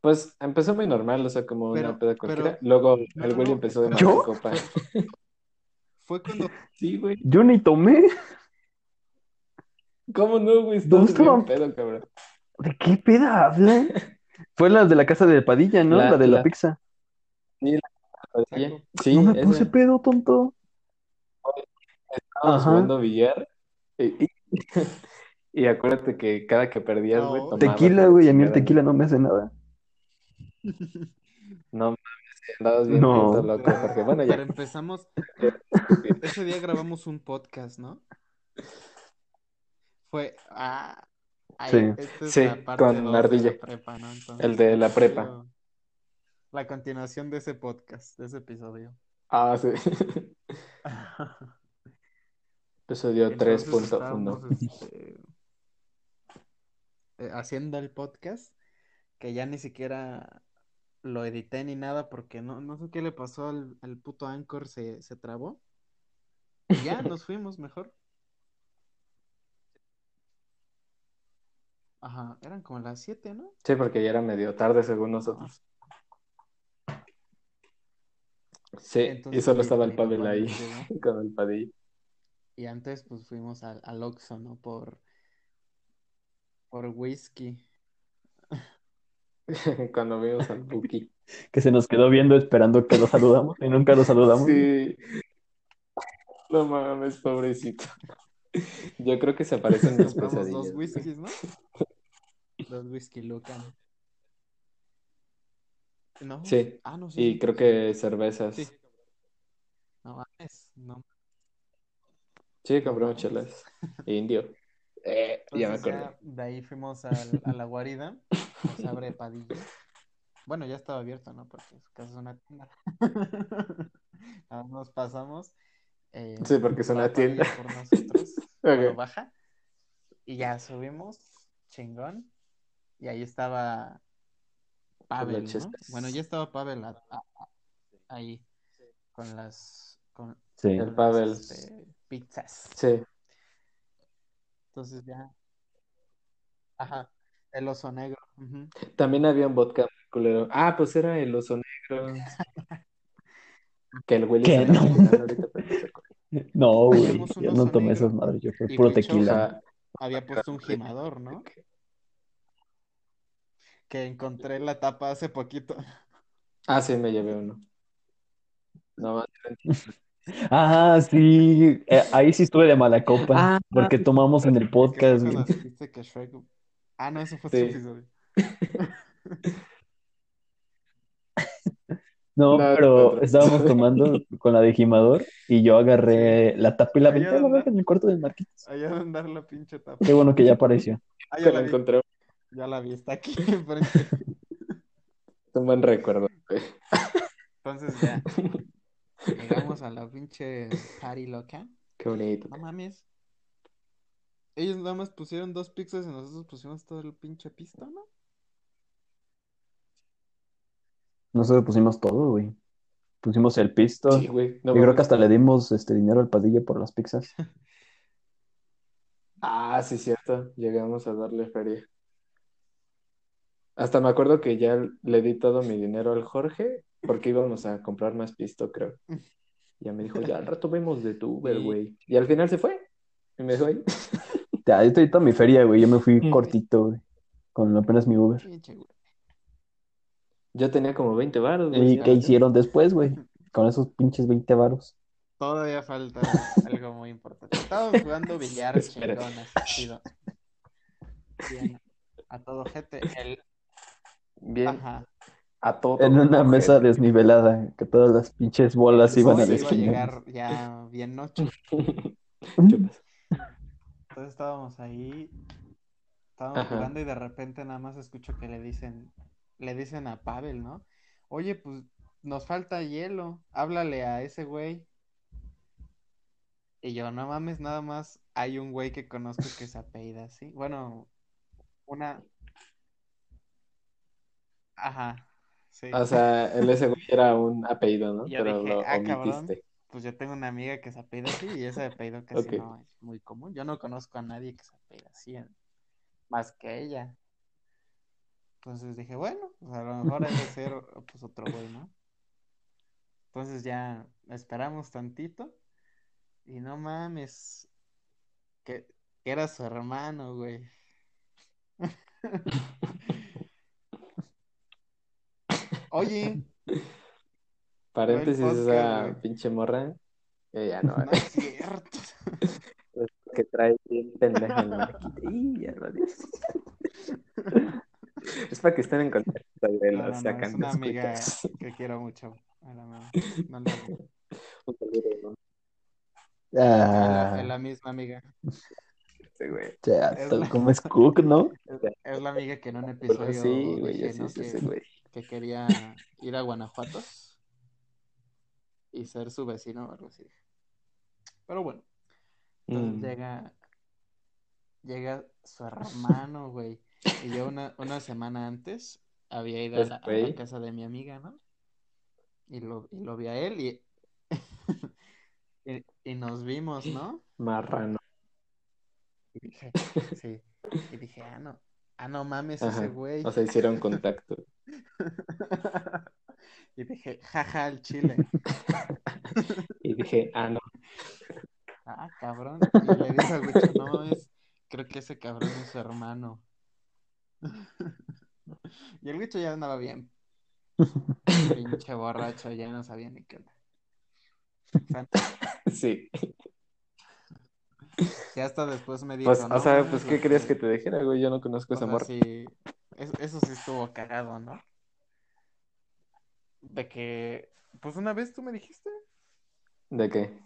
Pues empezó muy normal, o sea, como Pero- una peda cualquiera. pero- Luego No, el no, güey no, empezó de ¿Yo? copa. fue cuando Sí, güey. Yo ni tomé. ¿Cómo no, güey? ¿Dónde Estás bien estaba? pedo, cabrón. ¿De qué peda hablan? Fue la de la casa de Padilla, ¿no? La- La, de la, la- pizza. Sí, sí, no me esa. puse pedo, Estábamos tonto. Ajá. jugando billar. Y, y- Y acuérdate que cada que perdías, güey, No. Tequila, la güey, a mí el tequila no me hace nada. No mames, andabas bien No. loco, Jorge. Bueno, Pero ya. empezamos. Ese día grabamos un podcast, ¿no? Fue. Ah, Sí. esta es Sí, la parte con dos de la Ardilla. prepa, ¿no? Entonces, El de la prepa. La continuación de ese podcast, de ese episodio. Ah, sí. Episodio Entonces 3.1. estábamos este, eh, haciendo el podcast, que ya ni siquiera lo edité ni nada porque no, no sé qué le pasó al, al puto Anchor, se, se trabó. Y ya nos fuimos mejor. Ajá, eran como las 7, ¿no? Sí, porque ya era medio tarde según nosotros. Sí, y solo estaba el Pavel ahí con el padillo. Y antes pues fuimos al, al Oxxo, ¿no? Por, por whisky. Cuando vimos al Buki. Que se nos quedó viendo esperando que lo saludamos y nunca lo saludamos. Sí. No mames, pobrecito. Yo creo que se aparecen Compramos dos pesadillas. whiskies, ¿no? Dos whisky Lucan. ¿No? Sí, Ah, no, sí. y creo que cervezas. Sí. No mames, no. Sí, compramos chelas. Indio. Eh, ya me ya de ahí fuimos al- a la guarida, nos abre Padilla. Bueno, ya estaba abierto, ¿no? Porque su casa es una tienda. Nos pasamos. eh, Sí, porque es una tienda. por nosotros. Bueno, Ok. baja. Y ya subimos, chingón. Y ahí estaba Pavel. Bueno, ya estaba Pavel a- a- a- ahí con las con, Sí. El con las, Pavel. este, pizzas. Sí, Entonces ya. Ajá. El oso negro. también había un vodka culero. Ah, pues era el oso negro. Que el Willy No. ahorita, pero no güey, yo no tomé negro. esas madres, yo fue Y puro tequila. Había puesto un gimador, ¿no? Que encontré la tapa hace poquito. Ah, sí, me llevé uno. No más. Ah, sí, eh, ahí sí estuve de mala copa, Ah. porque tomamos en el podcast, cuando güey. dijiste que Shrek. Ah, no, eso fue Sí. episodio. No, No, pero estábamos tomando con la de Gimador y yo agarré la tapa y la aventé a la verga en el cuarto de Marquitos. Allá de andar la pinche tapa. Qué bueno que ya apareció. Ah, Que ya la vi. encontré. Ya la vi, está aquí enfrente. Un buen recuerdo, güey. Entonces ya. Llegamos a la pinche party loca. Qué bonito. No mames. Ellos nada más pusieron dos pizzas y nosotros pusimos todo el pinche pisto, ¿no? Nosotros pusimos todo, güey. Pusimos el pisto. Sí, güey. No Yo creo que hasta le dimos este dinero al Padilla por las pizzas. Ah, sí, cierto. Llegamos a darle feria. Hasta me acuerdo que ya le di todo mi dinero al Jorge porque íbamos a comprar más pisto, creo. Ya me dijo, ya al rato vemos de tu Uber, güey. Y al final se fue. Y me dejó ahí. Ya, yo estoy toda mi feria, güey. Yo me fui cortito, güey. Con apenas mi Uber. Pinche güey. Yo tenía como 20 varos, güey. ¿Y ya. qué hicieron después, güey? Con esos pinches 20 varos. Todavía falta algo muy importante. Estábamos jugando billar chingón, a todo gente. El... Bien, Ajá. a todo. En una mesa desnivelada, que todas las pinches bolas Sí, iban a iba llegar ya bien noche. Entonces estábamos ahí, estábamos Ajá. jugando y de repente nada más escucho que le dicen, le dicen a Pavel, ¿no? Oye, pues nos falta hielo, háblale a ese güey. Y yo, no mames, nada más hay un güey que conozco que se apellida así. Bueno, una... Ajá, sí. O sea, el ese güey era un apellido, ¿no? Yo Pero dije, lo ah, cabrón. Pues yo tengo una amiga que se apellida así y ese apellido casi Ok. no es muy común. Yo no conozco a nadie que se apellida así, en- más que ella. Entonces dije, bueno, pues a lo mejor hay de ser pues otro güey, ¿no? Entonces ya esperamos tantito y no mames, que, que era su hermano, güey. Oye, Paréntesis, podcast, esa pinche morra. eh, ya no. no es cierto. que trae bien pendeja el Marquito. Y ya lo dices. Es para que estén en contacto de No, no, los no, acá es en una amiga que quiero mucho. A la. No le hago. Un saludo, ¿no? Es la, Ah, es la misma amiga. Este güey. ya, es tal la- como es Cook, ¿no? Es, la amiga que en un episodio Sí, güey, ¿no? es que, ese güey. Que quería ir a Guanajuato y ser su vecino o algo así. Pero bueno, entonces Mm. llega, llega su hermano, güey. Y yo una, una semana antes había ido a la, a la güey. casa de mi amiga, ¿no? Y lo, y lo vi a él y, y, y nos vimos, ¿no? Marrano. Y dije, sí. Y dije, ah, no, ah, no mames ese güey. O sea, hicieron contacto. Y dije, jaja, el chile. Y dije, ah, no. Ah, cabrón. Y le dije al bicho, no mames, creo que ese cabrón es su hermano. Y el bicho ya andaba bien. Pinche borracho, ya no sabía ni qué. Sí. ya hasta después me dijo, Pues, no o sea, pues, ¿qué lo querías que te dijera, güey? Yo no conozco O esa sea, morra. sí, es- eso sí estuvo cagado, ¿no? De que, pues una vez tú me dijiste. ¿De qué?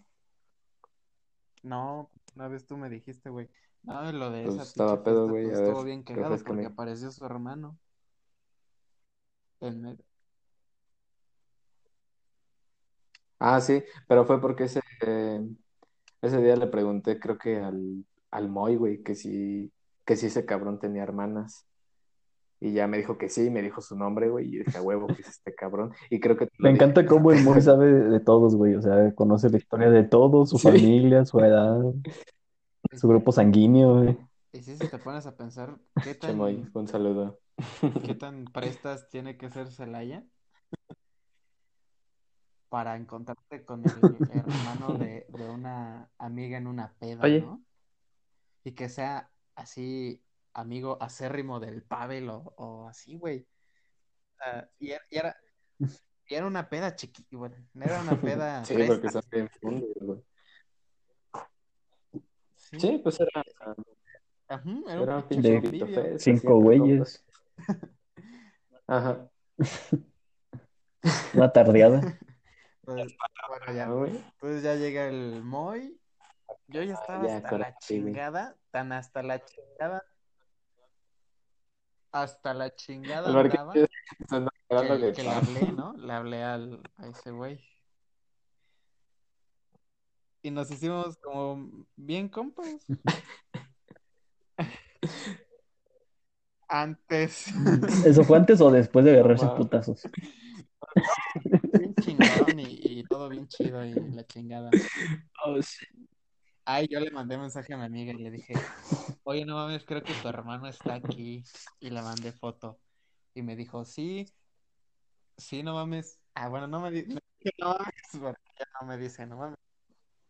No, una vez tú me dijiste, güey. No, lo de Pues esa estaba pedo, güey, pues, estuvo bien cagado porque apareció su hermano. En medio. Ah, sí, pero fue porque ese, eh, ese día le pregunté, creo que al, al Moy, güey, que si, que si ese cabrón tenía hermanas. Y ya me dijo que sí, me dijo su nombre, güey, y dije, a huevo, que es este cabrón. Y creo que Me dije. encanta cómo el Moy sabe de todos, güey. O sea, conoce la historia de todos, su Sí. familia, su edad, su grupo sanguíneo, güey. Y sí, si te pones a pensar, ¿qué tan, un saludo. qué tan prestas tiene que ser Celaya para encontrarte con el hermano de, de una amiga en una peda, Oye. ¿no? Y que sea así amigo acérrimo del Pavel o, o así, güey. Y, era, y era, y era una peda chiquita, bueno, no era una peda Sí, fresa. porque son bien güey. Sí, Sí, pues era, Ajá, era era un pinche de- Cinco güeyes. Ajá. una tardeada. Pues, bueno, Ah, ya. Entonces ya llega el Moy. Yo ya estaba ya, hasta la chingada, tan hasta la chingada. Hasta la chingada El Marqués andaba que, que le hablé, ¿no? Le hablé al, a ese güey. Y nos hicimos como bien compas. Antes. ¿Eso fue antes o después de agarrarse Wow. putazos? Bien chingón y, y todo bien chido y la chingada. Oh, sí. Ay, yo le mandé mensaje a mi amiga y le dije, oye, no mames, creo que tu hermano está aquí. Y le mandé foto. Y me dijo, sí, sí, no mames. Ah, bueno, no me dice, no mames, ya no me dice, no mames.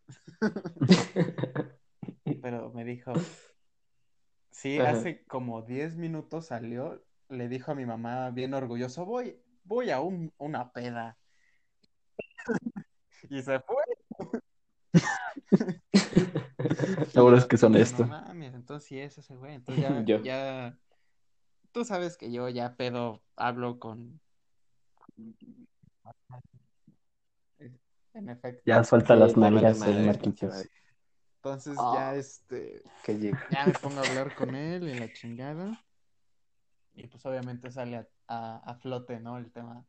Pero me dijo, sí, Ajá. hace como 10 minutos salió, le dijo a mi mamá bien orgulloso, voy, voy a un, una peda. Y se fue. Seguro Y es yo- que son yo, esto. No mames, entonces sí es ese güey. Entonces ya, Yo. ya, tú sabes que yo ya pedo hablo con, en efecto. Ya suelta Sí, las madre, el pues, Marquitos. Entonces Ah. ya este, Que llega. ya me pongo a hablar con él y la chingada. Y pues obviamente sale a, a, a flote, ¿no? El tema.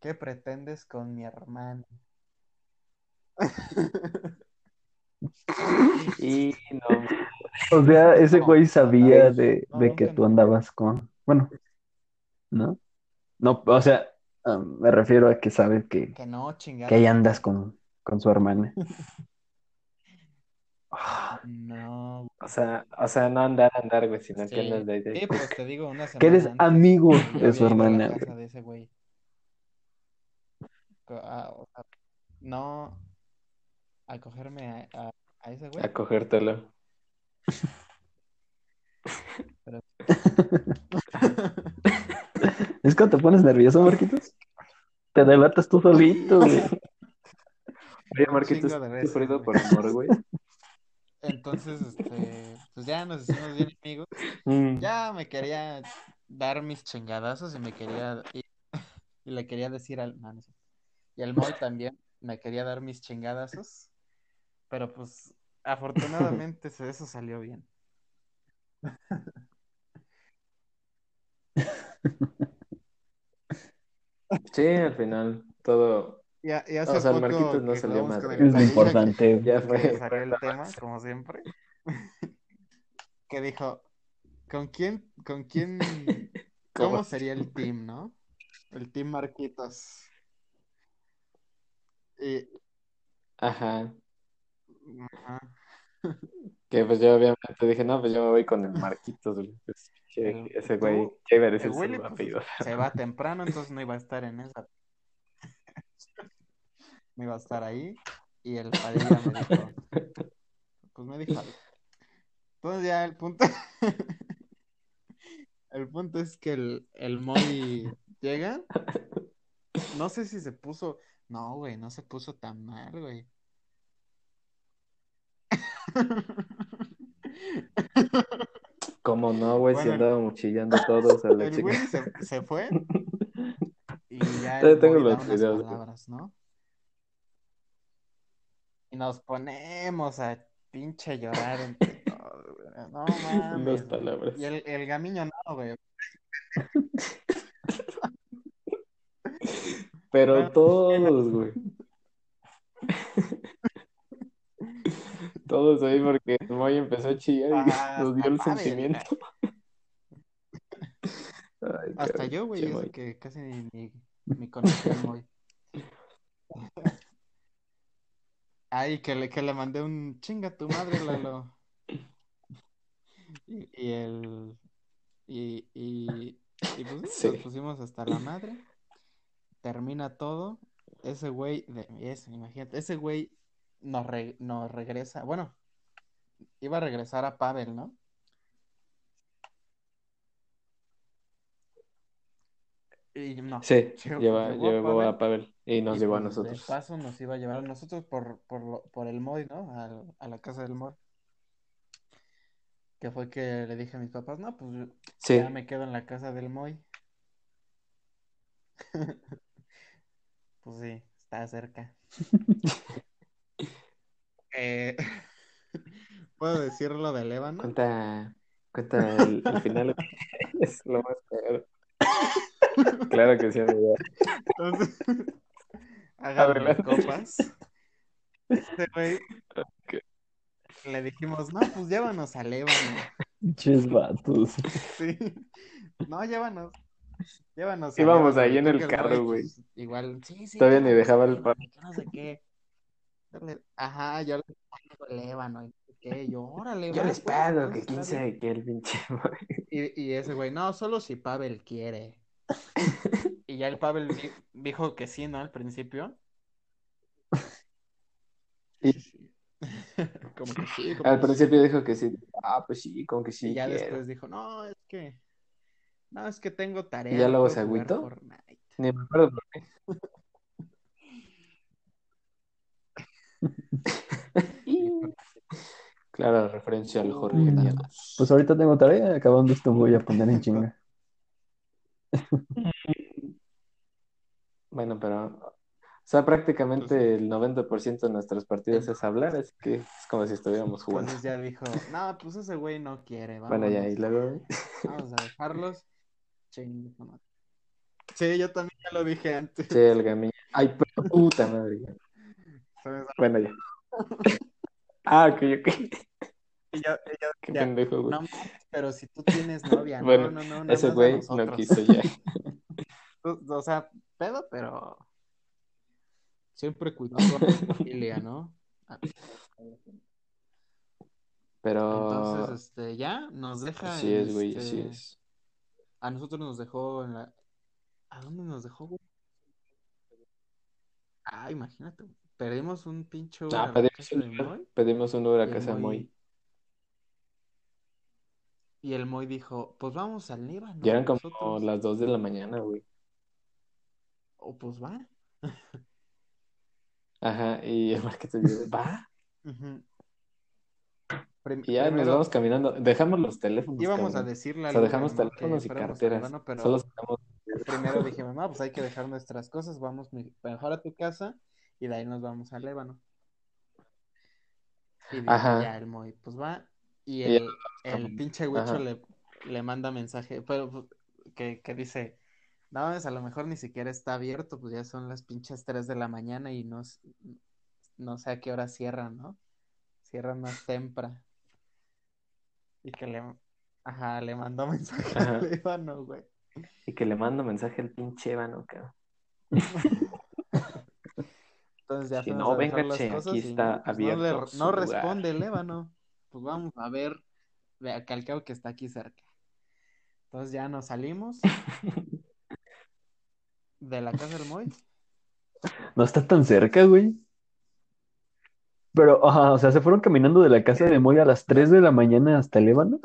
¿Qué pretendes con mi hermano? Y no, O sea, ese No, güey sabía de, no, de que tú andabas con... Bueno, ¿no? No, o sea, ah, me refiero a que sabe que, Que no, chingada. que ahí andas con, con su hermana. Ah, No. o sea, o sea, no andar, andar, güey, sino que Sí, andas de ahí de sí, pues te digo, una Que eres semana antes, amigo de su hermana, casa güey. de ese güey. Co- a- o sea, no a cogerme a, a- a ese güey, a cogértelo. pero Es cuando te pones nervioso, Marquitos. Te delatas tú solito, güey. Oye, Marquitos, chingo de ¿has veces, sufrido por amor, güey? Entonces, este, pues ya nos hicimos bien amigos. Mm. Ya me quería dar mis chingadazos y me quería y, y le quería decir al y al Moy también me quería dar mis chingadazos, pero pues afortunadamente eso salió bien. Sí, al final todo Y, a- y hace O sea, el Marquitos no salió mal. Es lo importante. ya que, fue. que salió el tema, como siempre, que dijo, ¿con quién, con quién, ¿Cómo? cómo sería el team, no? El team Marquitos. Y, Ajá. Que pues yo obviamente dije, no, pues yo me voy con el Marquitos, güey. Pues, che, ese güey, iba a el decir Willy su pues, se va temprano, entonces no iba a estar en esa. No iba a estar ahí. Y el Padilla me dijo, pues me dijo algo. Entonces ya el punto, el punto es que el, el Moy llega. No sé si se puso, no, güey, no se puso tan mal, güey. ¿Cómo no, güey? Si Bueno, el- andábamos chillando todos a la El chica. Se, se fue y ya tengo los unas videos, palabras, ¿no? Y nos ponemos a pinche llorar entre todos, güey. No mames, palabras. Y el, el gamiño no, güey. Pero todos, güey. Todos ahí porque Moy empezó a chillar y nos dio el sentimiento. Ay, Hasta yo, güey, Moy. que casi ni, ni, ni Moy. Ay, que le, que le mandé un chinga tu madre, Lalo. Y, y el. Y, y, y pues Sí. nos pusimos hasta la madre. Termina todo. Ese güey, de, ese, imagínate, ese güey nos, re- nos regresa. Bueno, iba a regresar a Pavel, ¿no? Y no, Sí, llegó- lleva, llegó a llevó a Pavel. Pavel y nos Y llevó a pues, nosotros. De paso nos iba a llevar a nosotros por, por, por el Moy, ¿no? Al- A, la casa del Moy. Que fue que le dije a mis papás, no, pues Sí, ya me quedo en la casa del Moy. Pues sí, está cerca. Eh, ¿puedo decir lo del ébano? cuenta, cuenta el, el final. Es lo más cagado. Claro que sí, amigo. Entonces, háganme Adelante. copas. Este güey, le dijimos, no, pues llévanos al ébano. Pinches vatos. Sí. No, llévanos. Llévanos. Íbamos ahí en el carro, güey. igual, sí, sí. Todavía ni dejaba el que no sé qué. Ajá, yo le pago el ébano. y qué. Yo, órale, Yo les pues, pago, que quién sabe qué el pinche. Y, y ese güey, no, solo si Pavel quiere. Y ya el Pavel di- dijo que sí, ¿no? Al principio. Y- Como que sí, como Al que sí. principio dijo que sí. Ah, pues sí, como que Y sí ya quiero. después dijo, no, es que. No, es que tengo tarea. ¿Y ya luego se agüitó? Fortnite". Ni me acuerdo por qué. Clara referencia al Jorge Puta Dianos. Pues ahorita tengo tarea, acabando esto voy a poner en chinga. Bueno, pero, o sea, prácticamente el 90% de nuestras partidas es hablar, así que es como si estuviéramos jugando. Entonces ya dijo, no, pues ese güey no quiere, Bueno, ya, y luego, vamos a dejarlos. Sí, yo también ya lo dije antes. che, el gamilla. Ay, pero puta madre. Bueno, ya. Ah, ok, ok. Y yo Qué decía, pendejo, güey. no, pero si tú tienes novia, Bueno, no, no, no, Ese güey no quiso ya. O o sea, pedo, pero siempre cuidando a la familia, ¿no? Pero Entonces, este, ya nos deja así es, güey, así este, es. A nosotros nos dejó en la. ¿A dónde nos dejó, güey? Ah, imagínate. Perdimos un pinche Uber Ah, pedimos un pedimos un Uber a casa de Moy. Y el Moy dijo, pues vamos al Líbano. Ya eran como nosotros. las 2 de la mañana, güey. O pues va. Ajá, y el Marquito dice, ¿va? Prim- Y ya nos vamos caminando. Dejamos los teléfonos, íbamos a decirle O al sea, dejamos teléfonos y a carteras. Líbano, pero Solo sacamos. primero dijimos, no, pues hay que dejar nuestras cosas, vamos mejor a tu casa y de ahí nos vamos al Líbano. Y dice Ajá. ya el Moy, pues va. Y el, el pinche Huicho Ajá. le, le manda mensaje, pero que, que dice, no, a lo mejor ni siquiera está abierto, pues ya son las pinches 3 de la mañana y no, no sé a qué hora cierran, ¿no? Cierran más temprano. Y que le, ajá, le mandó mensaje Ajá. al Líbano, güey. Y que le mando mensaje al pinche Ébano, cabrón. Entonces ya Si no, venga, che, aquí y está pues, no, le- abierto no lugar. responde el ébano. Pues vamos a ver, vea, que al cabo que está aquí cerca. Entonces ya nos salimos de la casa del Moy. No está tan cerca, güey. Pero, ajá, o sea, se fueron caminando de la casa de Moy a las 3 de la mañana hasta el Ébano.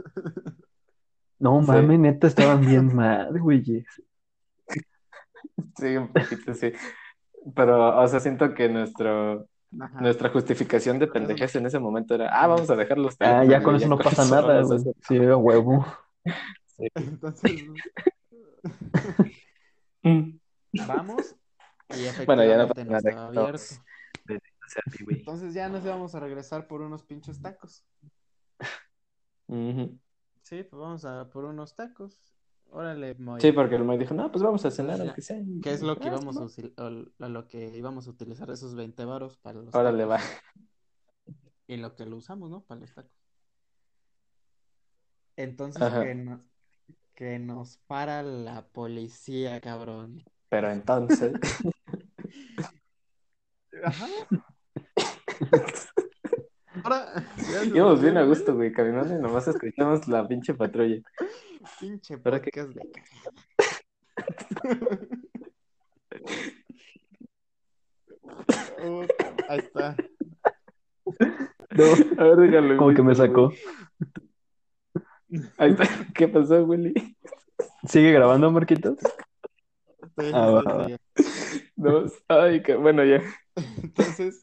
No Sí. mames, neta, estaban bien mal, güey. Sí, un poquito, sí. Pero, o sea, siento que nuestro, Ajá. nuestra justificación de pendejes en ese momento era, ah, vamos a dejar los Ah, ya con eso no pasa nada, vamos a güey. Sí, huevo. Entonces Mm. vamos y Bueno, ya no efectivamente pasa no nada, no. sí. Entonces ya nos íbamos a regresar por unos pinchos tacos. Sí, pues vamos a por unos tacos. Órale, Moy. Sí, porque el Moy dijo, no, pues vamos a cenar, Ya. aunque sea. ¿Qué es lo que íbamos a, o- lo que íbamos a utilizar esos 20 varos para los Órale, tacos? va. Y lo que lo usamos, ¿no? Para los tacos. Entonces que nos, que nos para la policía, cabrón. Pero entonces, Ajá. Ahora, íbamos bien a gusto, güey, caminando y nomás escuchamos la pinche patrulla. Pinche ¿Ahora qué? de Uh, ahí está. No, A ver, déjalo, como que me sacó. Ahí está. ¿Qué pasó, Willy? ¿Sigue grabando, Marquitos? Sí, Ah, sí, va, va. sí. Dos. Ay, que bueno, ya. Entonces,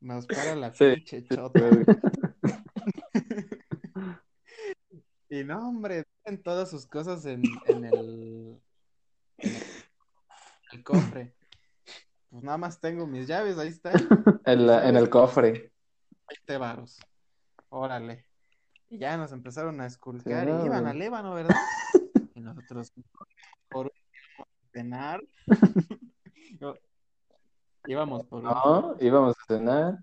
nos para la Sí, pinche chota. Y no, hombre, tienen todas sus cosas en, en el, en el cofre. Pues nada más tengo mis llaves, ahí está. En, la- en el cofre. 20 varos. Órale. Y ya nos empezaron a esculcar Sí, y iban al ébano, ¿verdad? Y nosotros por cenar. Íbamos por. No, íbamos a cenar.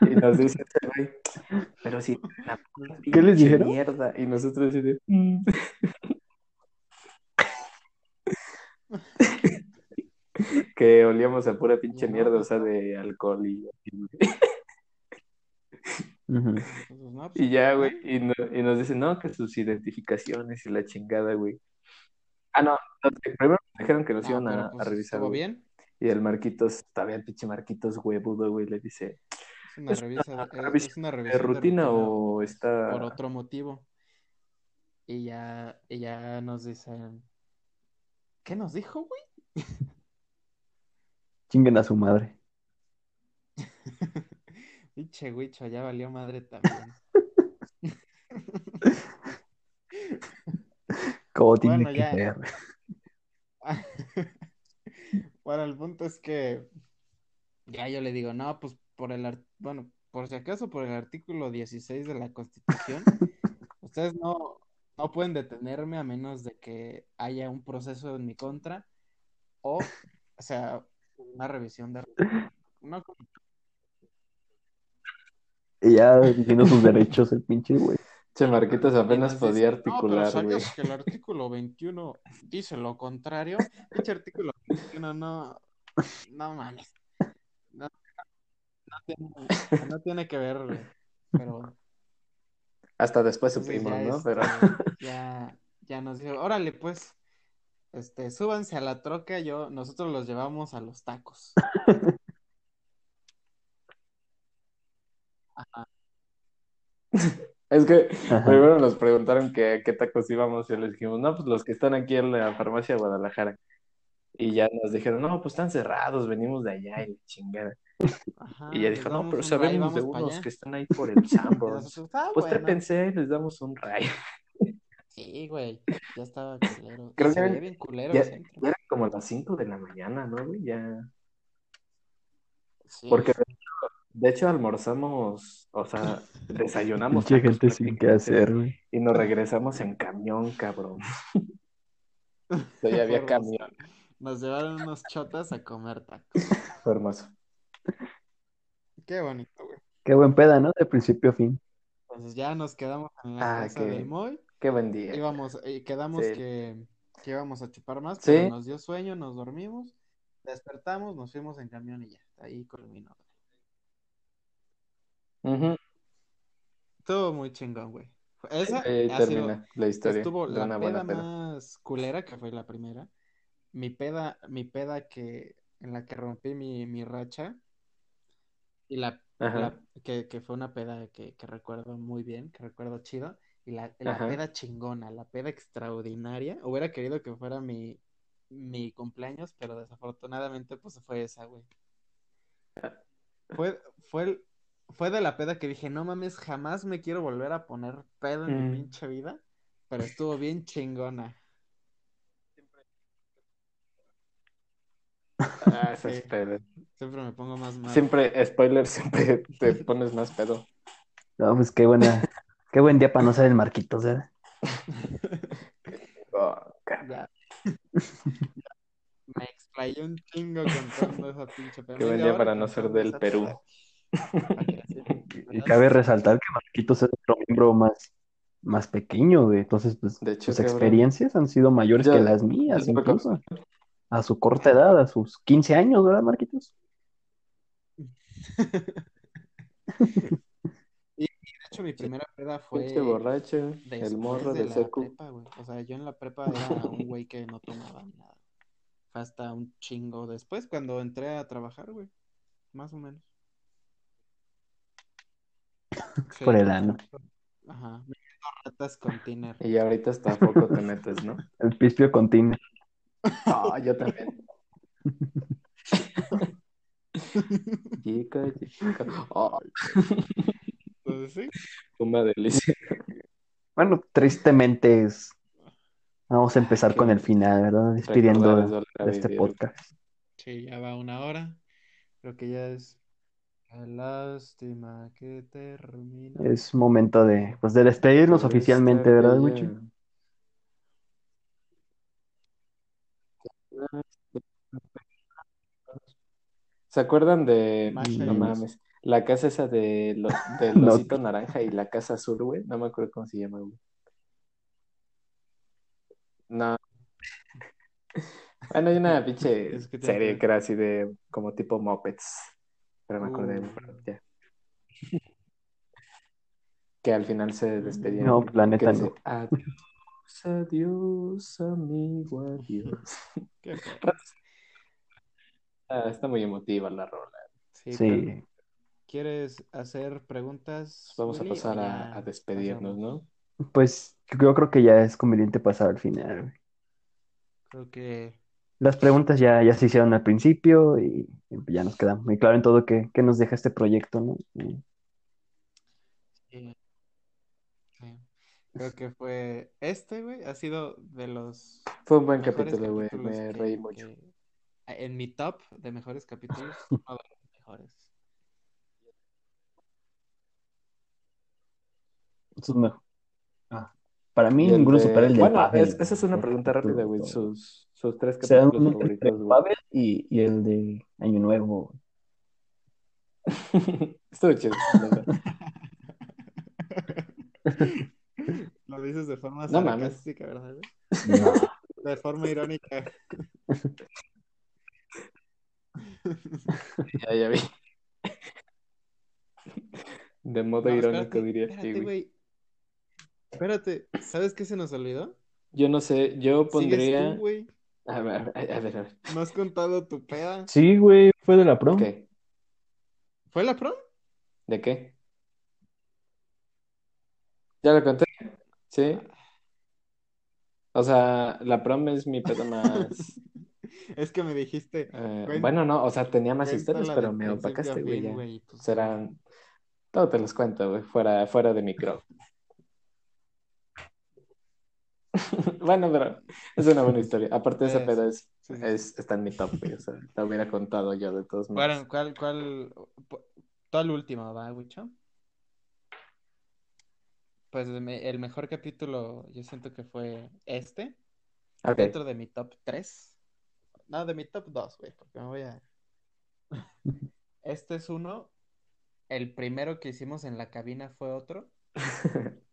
Y nos dice este güey, pero si la ¿Qué les pinche dijeron? mierda. Y nosotros así de, "Mm". que olíamos a pura pinche mierda, o sea, de alcohol y, no, pues, y ya, güey, y, no- y nos dice, no, que sus identificaciones y la chingada, güey. Ah, no, no, primero nos dijeron que nos no, iban pero a, pues, a revisar, estuvo bien. Y el Marquitos, todavía el pinche Marquitos huevudo, güey, le dice, Es una ¿Es revisa, una es- una ¿de revisión de rutina rutina o está...? por otro motivo. Y ya, y ya nos dicen, ¿qué nos dijo, güey? Chinguen a su madre. Pinche Huicho, ya valió madre también. Como tiene Bueno, que ya. Bueno, el punto es que ya yo le digo, no, pues por el, ar- bueno, por si acaso por el artículo 16 de la Constitución, ustedes no, no pueden detenerme a menos de que haya un proceso en mi contra o, o sea, una revisión de... Y ya diciendo sus derechos, el pinche güey. Che, Marquitos apenas podía dice, no, pero articular, güey. ¿sabías que el artículo 21 dice lo contrario? Dicho artículo 21 no, no mames. No, no tiene, no tiene que ver. Pero Hasta después entonces supimos, ¿no? este, Pero ya, ya nos dijo, órale, pues, este, súbanse a la troca, yo, nosotros los llevamos a los tacos. Ajá. Es que Ajá. primero nos preguntaron que qué tacos íbamos y les dijimos, no, pues los que están aquí en la farmacia de Guadalajara. Y ya nos dijeron, no, pues están cerrados, venimos de allá y la chingada. Ajá, Y ella dijo, no, pero un sabemos de unos allá. que están ahí por el Sanborns. ah, Pues bueno. trépense, les damos un rayo. Sí, güey, ya estaba culero. Creo que veía bien culero Ya, como las 5 de la mañana, ¿no, güey? Ya. Sí. Porque de hecho, almorzamos, o sea, desayunamos Mucha gente sin qué hacer, güey. Y nos regresamos en camión, cabrón. Todavía había camión. Nos llevaron unos chotas a comer tacos. Fue hermoso. Qué bonito, güey. Qué buen peda, ¿no? De principio a fin. Entonces ya nos quedamos en la Ah, casa qué- del Moy. Qué buen día. Íbamos, y quedamos Sí. que, que íbamos a chupar más, Sí. pero nos dio sueño, nos dormimos, despertamos, nos fuimos en camión y ya. Ahí culminó. Ujú. Estuvo muy chingón, güey. Esa Ahí ha sido, termina la historia estuvo la una peda buena peda. más culera, que fue la primera. Mi peda, mi peda que, en la que rompí mi, mi racha. Y la, que, que fue una peda que, que recuerdo muy bien, que recuerdo chido. Y la, la peda chingona, la peda extraordinaria. Hubiera querido que fuera mi, mi cumpleaños, pero desafortunadamente pues fue esa, güey. Fue, fue, el- fue de la peda que dije, no mames, jamás me quiero volver a poner pedo en Mm. mi pinche vida. Pero estuvo bien chingona. Ah, Sí. Siempre me pongo más mal. Siempre, spoiler, siempre te pones más pedo. No, pues qué buena, qué buen día para no ser el Marquitos, ¿verdad? Oh, Ya. Me explayé un chingo contando esa pinche. Qué buen día para no ser del Perú. Y cabe resaltar que Marquitos es nuestro miembro más, más pequeño, güey. Entonces, pues, De hecho, sus cabrón. experiencias han sido mayores Ya- que las mías, incluso. A su corta edad, a sus 15 años, ¿verdad, Marquitos? De hecho, mi primera peda fue Pinche borracho, el morro de de la secu. prepa, güey. O sea, yo en la prepa era un güey que no tomaba nada. Fue hasta un chingo después cuando entré a trabajar, güey. Más o menos. Sí. Por el ano. Ajá. Me meto ratas con tiner. Y ahorita hasta a poco te metes, ¿no? El pispio con tiner. Ah, yo también. Chica, chica. Ah, Entonces, sí. una delicia. Bueno, tristemente es. Vamos a empezar con el final, ¿verdad? Despidiendo de, este podcast. Sí, ya va una hora. Creo que ya es. Qué lástima que termina. Es momento de, pues, de despedirnos Por oficialmente, ¿verdad, Wichi? ¿Se acuerdan de, no mames, la casa esa de lo, del No. osito naranja y la casa azul, güey? No me acuerdo cómo se llama, güey. No. Bueno, hay una pinche Es que serie que era así de como tipo Muppets. Pero me acordé, Uh. pero ya. Que al final se despedían. No, la neta que dice, no. Adiós, adiós, amigo, adiós. Qué. Ah, está muy emotiva la rola. Sí, ¿quieres hacer preguntas, Vamos a pasar a, despedirnos? ¿no? pues yo creo que ya es conveniente pasar al final. Creo que Las preguntas ya, ya se hicieron al principio y, y ya nos queda muy claro en todo qué, qué nos deja este proyecto, ¿no? Y- sí, sí. Creo que fue este, güey, ha sido de los Fue un buen capítulo, güey. Me que- reí mucho. que- en mi top de mejores capítulos, uno de los mejores. Ah, Para mí ninguno de- supera el de Bueno, es- esa es una pregunta rápida, güey. Sus, sus tres O sea, capítulos favoritos, güey. Y, y el de Año Nuevo. Estuvo chido. Lo dices de forma No mames. sarcástica, ¿verdad? No. De forma irónica. Ya, ya vi. De modo No, irónico, espérate, diría. espérate, Sí, güey. güey. Espérate, ¿sabes qué se nos olvidó? Yo no sé, yo Sigues pondría. tú. A ver, a ver, a ver. a ver. ¿No has contado tu peda? Sí, güey, fue de la prom. ¿Qué? ¿Fue la prom? ¿De qué? ¿Ya lo conté? Sí. O sea, la prom es mi pedo más. Es que me dijiste, Eh, bueno, no, o sea, tenía más historias, la pero me opacaste, güey, pues, Serán... Todo te los cuento, güey, fuera, fuera de micro. Bueno, pero es una buena historia. Aparte, esa Sí, peda es, sí, sí. es, está en mi top. O sea, la hubiera contado yo de todos modos. Bueno, ¿cuál, cuál, el último, va, Wicho? Pues el mejor capítulo yo siento que fue este, Ok. dentro de mi top 3. No, de mi top 2, güey, porque me voy a... Este es uno, el primero que hicimos en la cabina fue otro,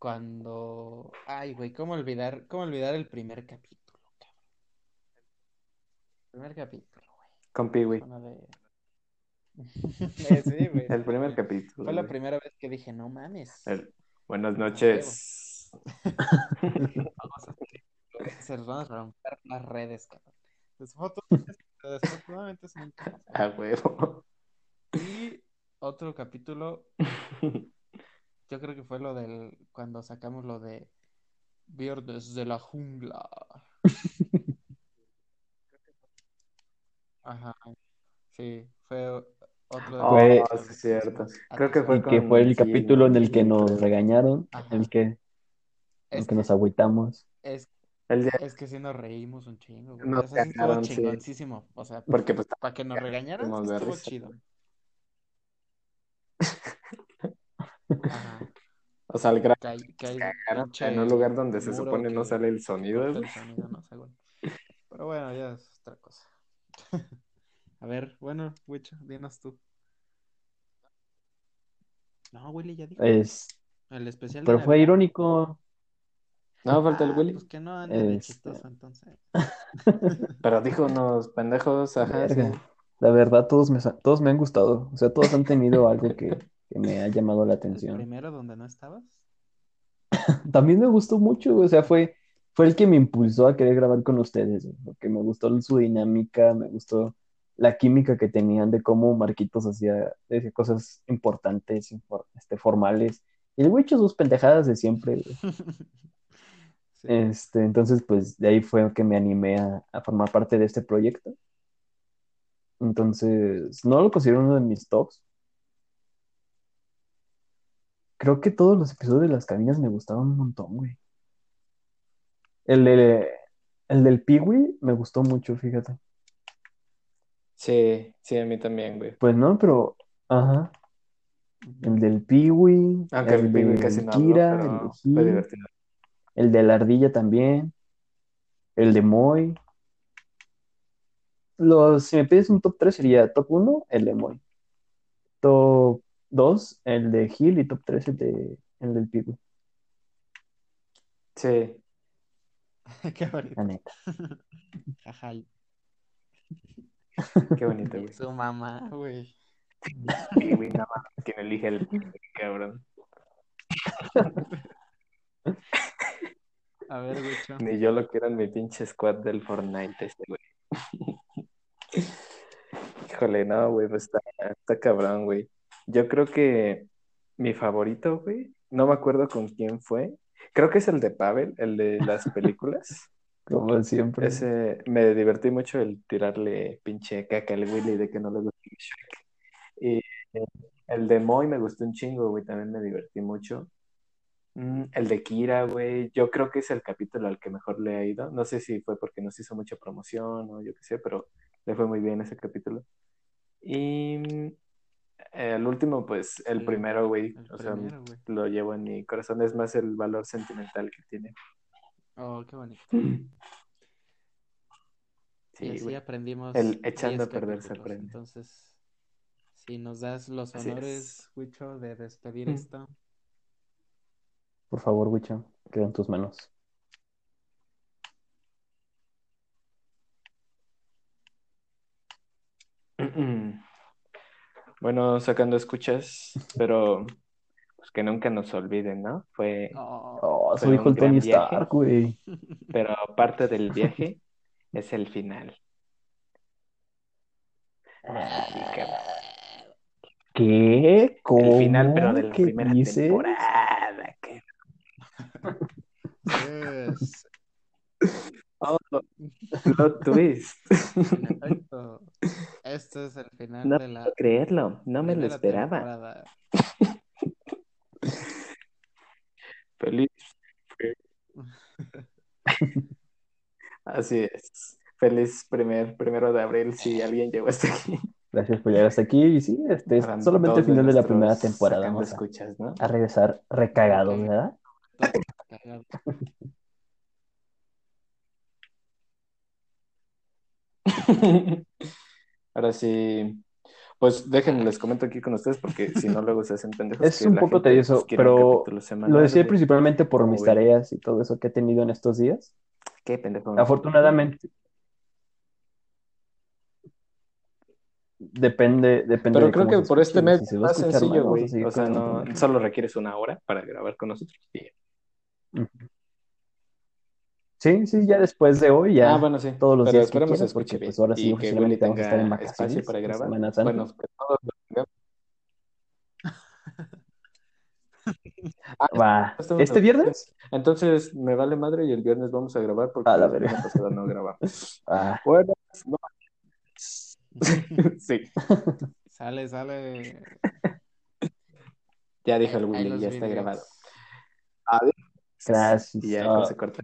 cuando... Ay, güey, ¿cómo olvidar, cómo olvidar el primer capítulo, cabrón? Primer capítulo, güey. Con Piwi. De... Eh, sí, güey. El primer capítulo. Fue la güey. primera vez que dije, no mames. El- Buenas noches. Vamos Se los van a romper las redes, cabrón. Desafortunadamente, nunca pasa. A huevo. Y otro capítulo, yo creo que fue lo del cuando sacamos lo de Viernes de la jungla. Ajá. Sí, fue otro de Oh, Fue- los sí, es cierto. Creo que fue Y que con fue el capítulo en el que nos regañaron, Ajá. el que, en Es que nos agüitamos. es, El día- es que sí nos reímos un chingo, güey. Nos sea, sí estuvo. O sea, Porque pues para que nos regañaran, de estuvo chido. Ajá. O sea, el gran Que hay, que hay cagaron pinche en un lugar donde se supone no sale el sonido. el no. Pero bueno, ya es otra cosa. A ver, bueno, Wicho, dinos tú. No, Willy ya dijo. Es, El especial de pero fue irónico. No, falta el Ah, Willy. Pues que no ande de Este. chistoso, entonces. Pero dijo unos pendejos, ajá. sí. Verga. La verdad, todos me, todos me han gustado. O sea, todos han tenido algo que, que me ha llamado la El atención. primero donde no estabas. También me gustó mucho, o sea, fue, fue el que me impulsó a querer grabar con ustedes, porque me gustó su dinámica, me gustó la química que tenían de cómo Marquitos hacía, cosas importantes, este, formales, y el güey sus pendejadas de siempre. Sí. Este, entonces, pues de ahí fue que me animé a, a formar parte de este proyecto. Entonces, no lo considero uno de mis tops. Creo que todos los episodios de las cabinas me gustaron un montón, güey. El de, el del Peewee me gustó mucho, fíjate. Sí, sí, a mí también, güey. Pues no, pero, ajá. El del Peewee, Aunque el el Piwi casi no Kira, el de Gil, el de la ardilla también, el de Moy. Los, si me pides un top 3 sería top 1, el de Moy. Top 2, el de Gil y top 3, el, de, el del Peewee, Sí, Qué bonito. la neta. Ajá. qué bonito, güey. Su mamá, güey. Sí, güey, nada más quien elige el cabrón. A ver, Wicho. Ni yo lo quiero en mi pinche squad del Fortnite, este güey. Híjole, no, güey, pues está, está cabrón, güey. Yo creo que mi favorito, güey, no me acuerdo con quién fue. Creo que es el de Pavel, el de las películas. Como siempre. Ese, me divertí mucho el tirarle pinche caca al Willy de que no le gusta Shrek. Y eh, el de Moy me gustó un chingo, güey, también me divertí mucho. Mm, el de Kira, güey, yo creo que es el capítulo al que mejor le ha ido. No sé si fue porque nos hizo mucha promoción o yo qué sé, pero le fue muy bien ese capítulo. Y mm, el último, pues el Sí, primero, güey, o sea, lo llevo en mi corazón, es más el valor sentimental que tiene. Oh, qué bonito. Sí, y así aprendimos El echando 10 a perder se aprende. Entonces, si nos das los Así honores, Wicho, de despedir Mm. esto. Por favor, Wicho, queda en tus manos. Bueno, sacando escuchas, pero pues que nunca nos olviden, ¿no? Fue, Oh, Oh, Fue su hijo un el Tony gran viaje. Stark, güey. pero parte del viaje es el final. Cabrón. ¿Qué? ¿Cómo? El final, pero de la ¿Qué primera dices? temporada. que- yes. Oh, plot twist. Este es el final No de la puedo creerlo, no me lo esperaba. temporada. Feliz. Así es. Feliz primer, primero de abril si alguien llegó hasta aquí. Gracias por llegar hasta aquí. Y sí, este es Para solamente el final de la primera temporada. Vamos a, escuchas, ¿no? a regresar recagados. ¿verdad? Todo cagado. Ahora sí, pues déjenme les comento aquí con ustedes porque si no luego se hacen pendejos. Es que un poco tedioso, pues, pero Lo decía principalmente por ¿Cómo mis tareas y todo eso que he tenido en estos días. Qué pendejo. Afortunadamente, depende, depende Pero de creo que por este mes Si es más sencillo, güey. O sea, no, solo requieres una hora para grabar con nosotros. y. Sí, sí, ya después de hoy, ya Ah, bueno, sí. todos los Pero días que esperemos quieras, porque bien pues ahora sí y que oficialmente vamos a estar en vacaciones espacio para grabar. Semana Santa. Bueno, que todos lo tengamos. Ah, ¿Este viernes? Entonces me vale madre y el viernes vamos a grabar porque A la semana verga. pasada no grabamos. Ah, Buenas noches. Sí, Sale, sale. ya dijo el Willy, los ya está grabado. Adiós. gracias. Y ya se corta.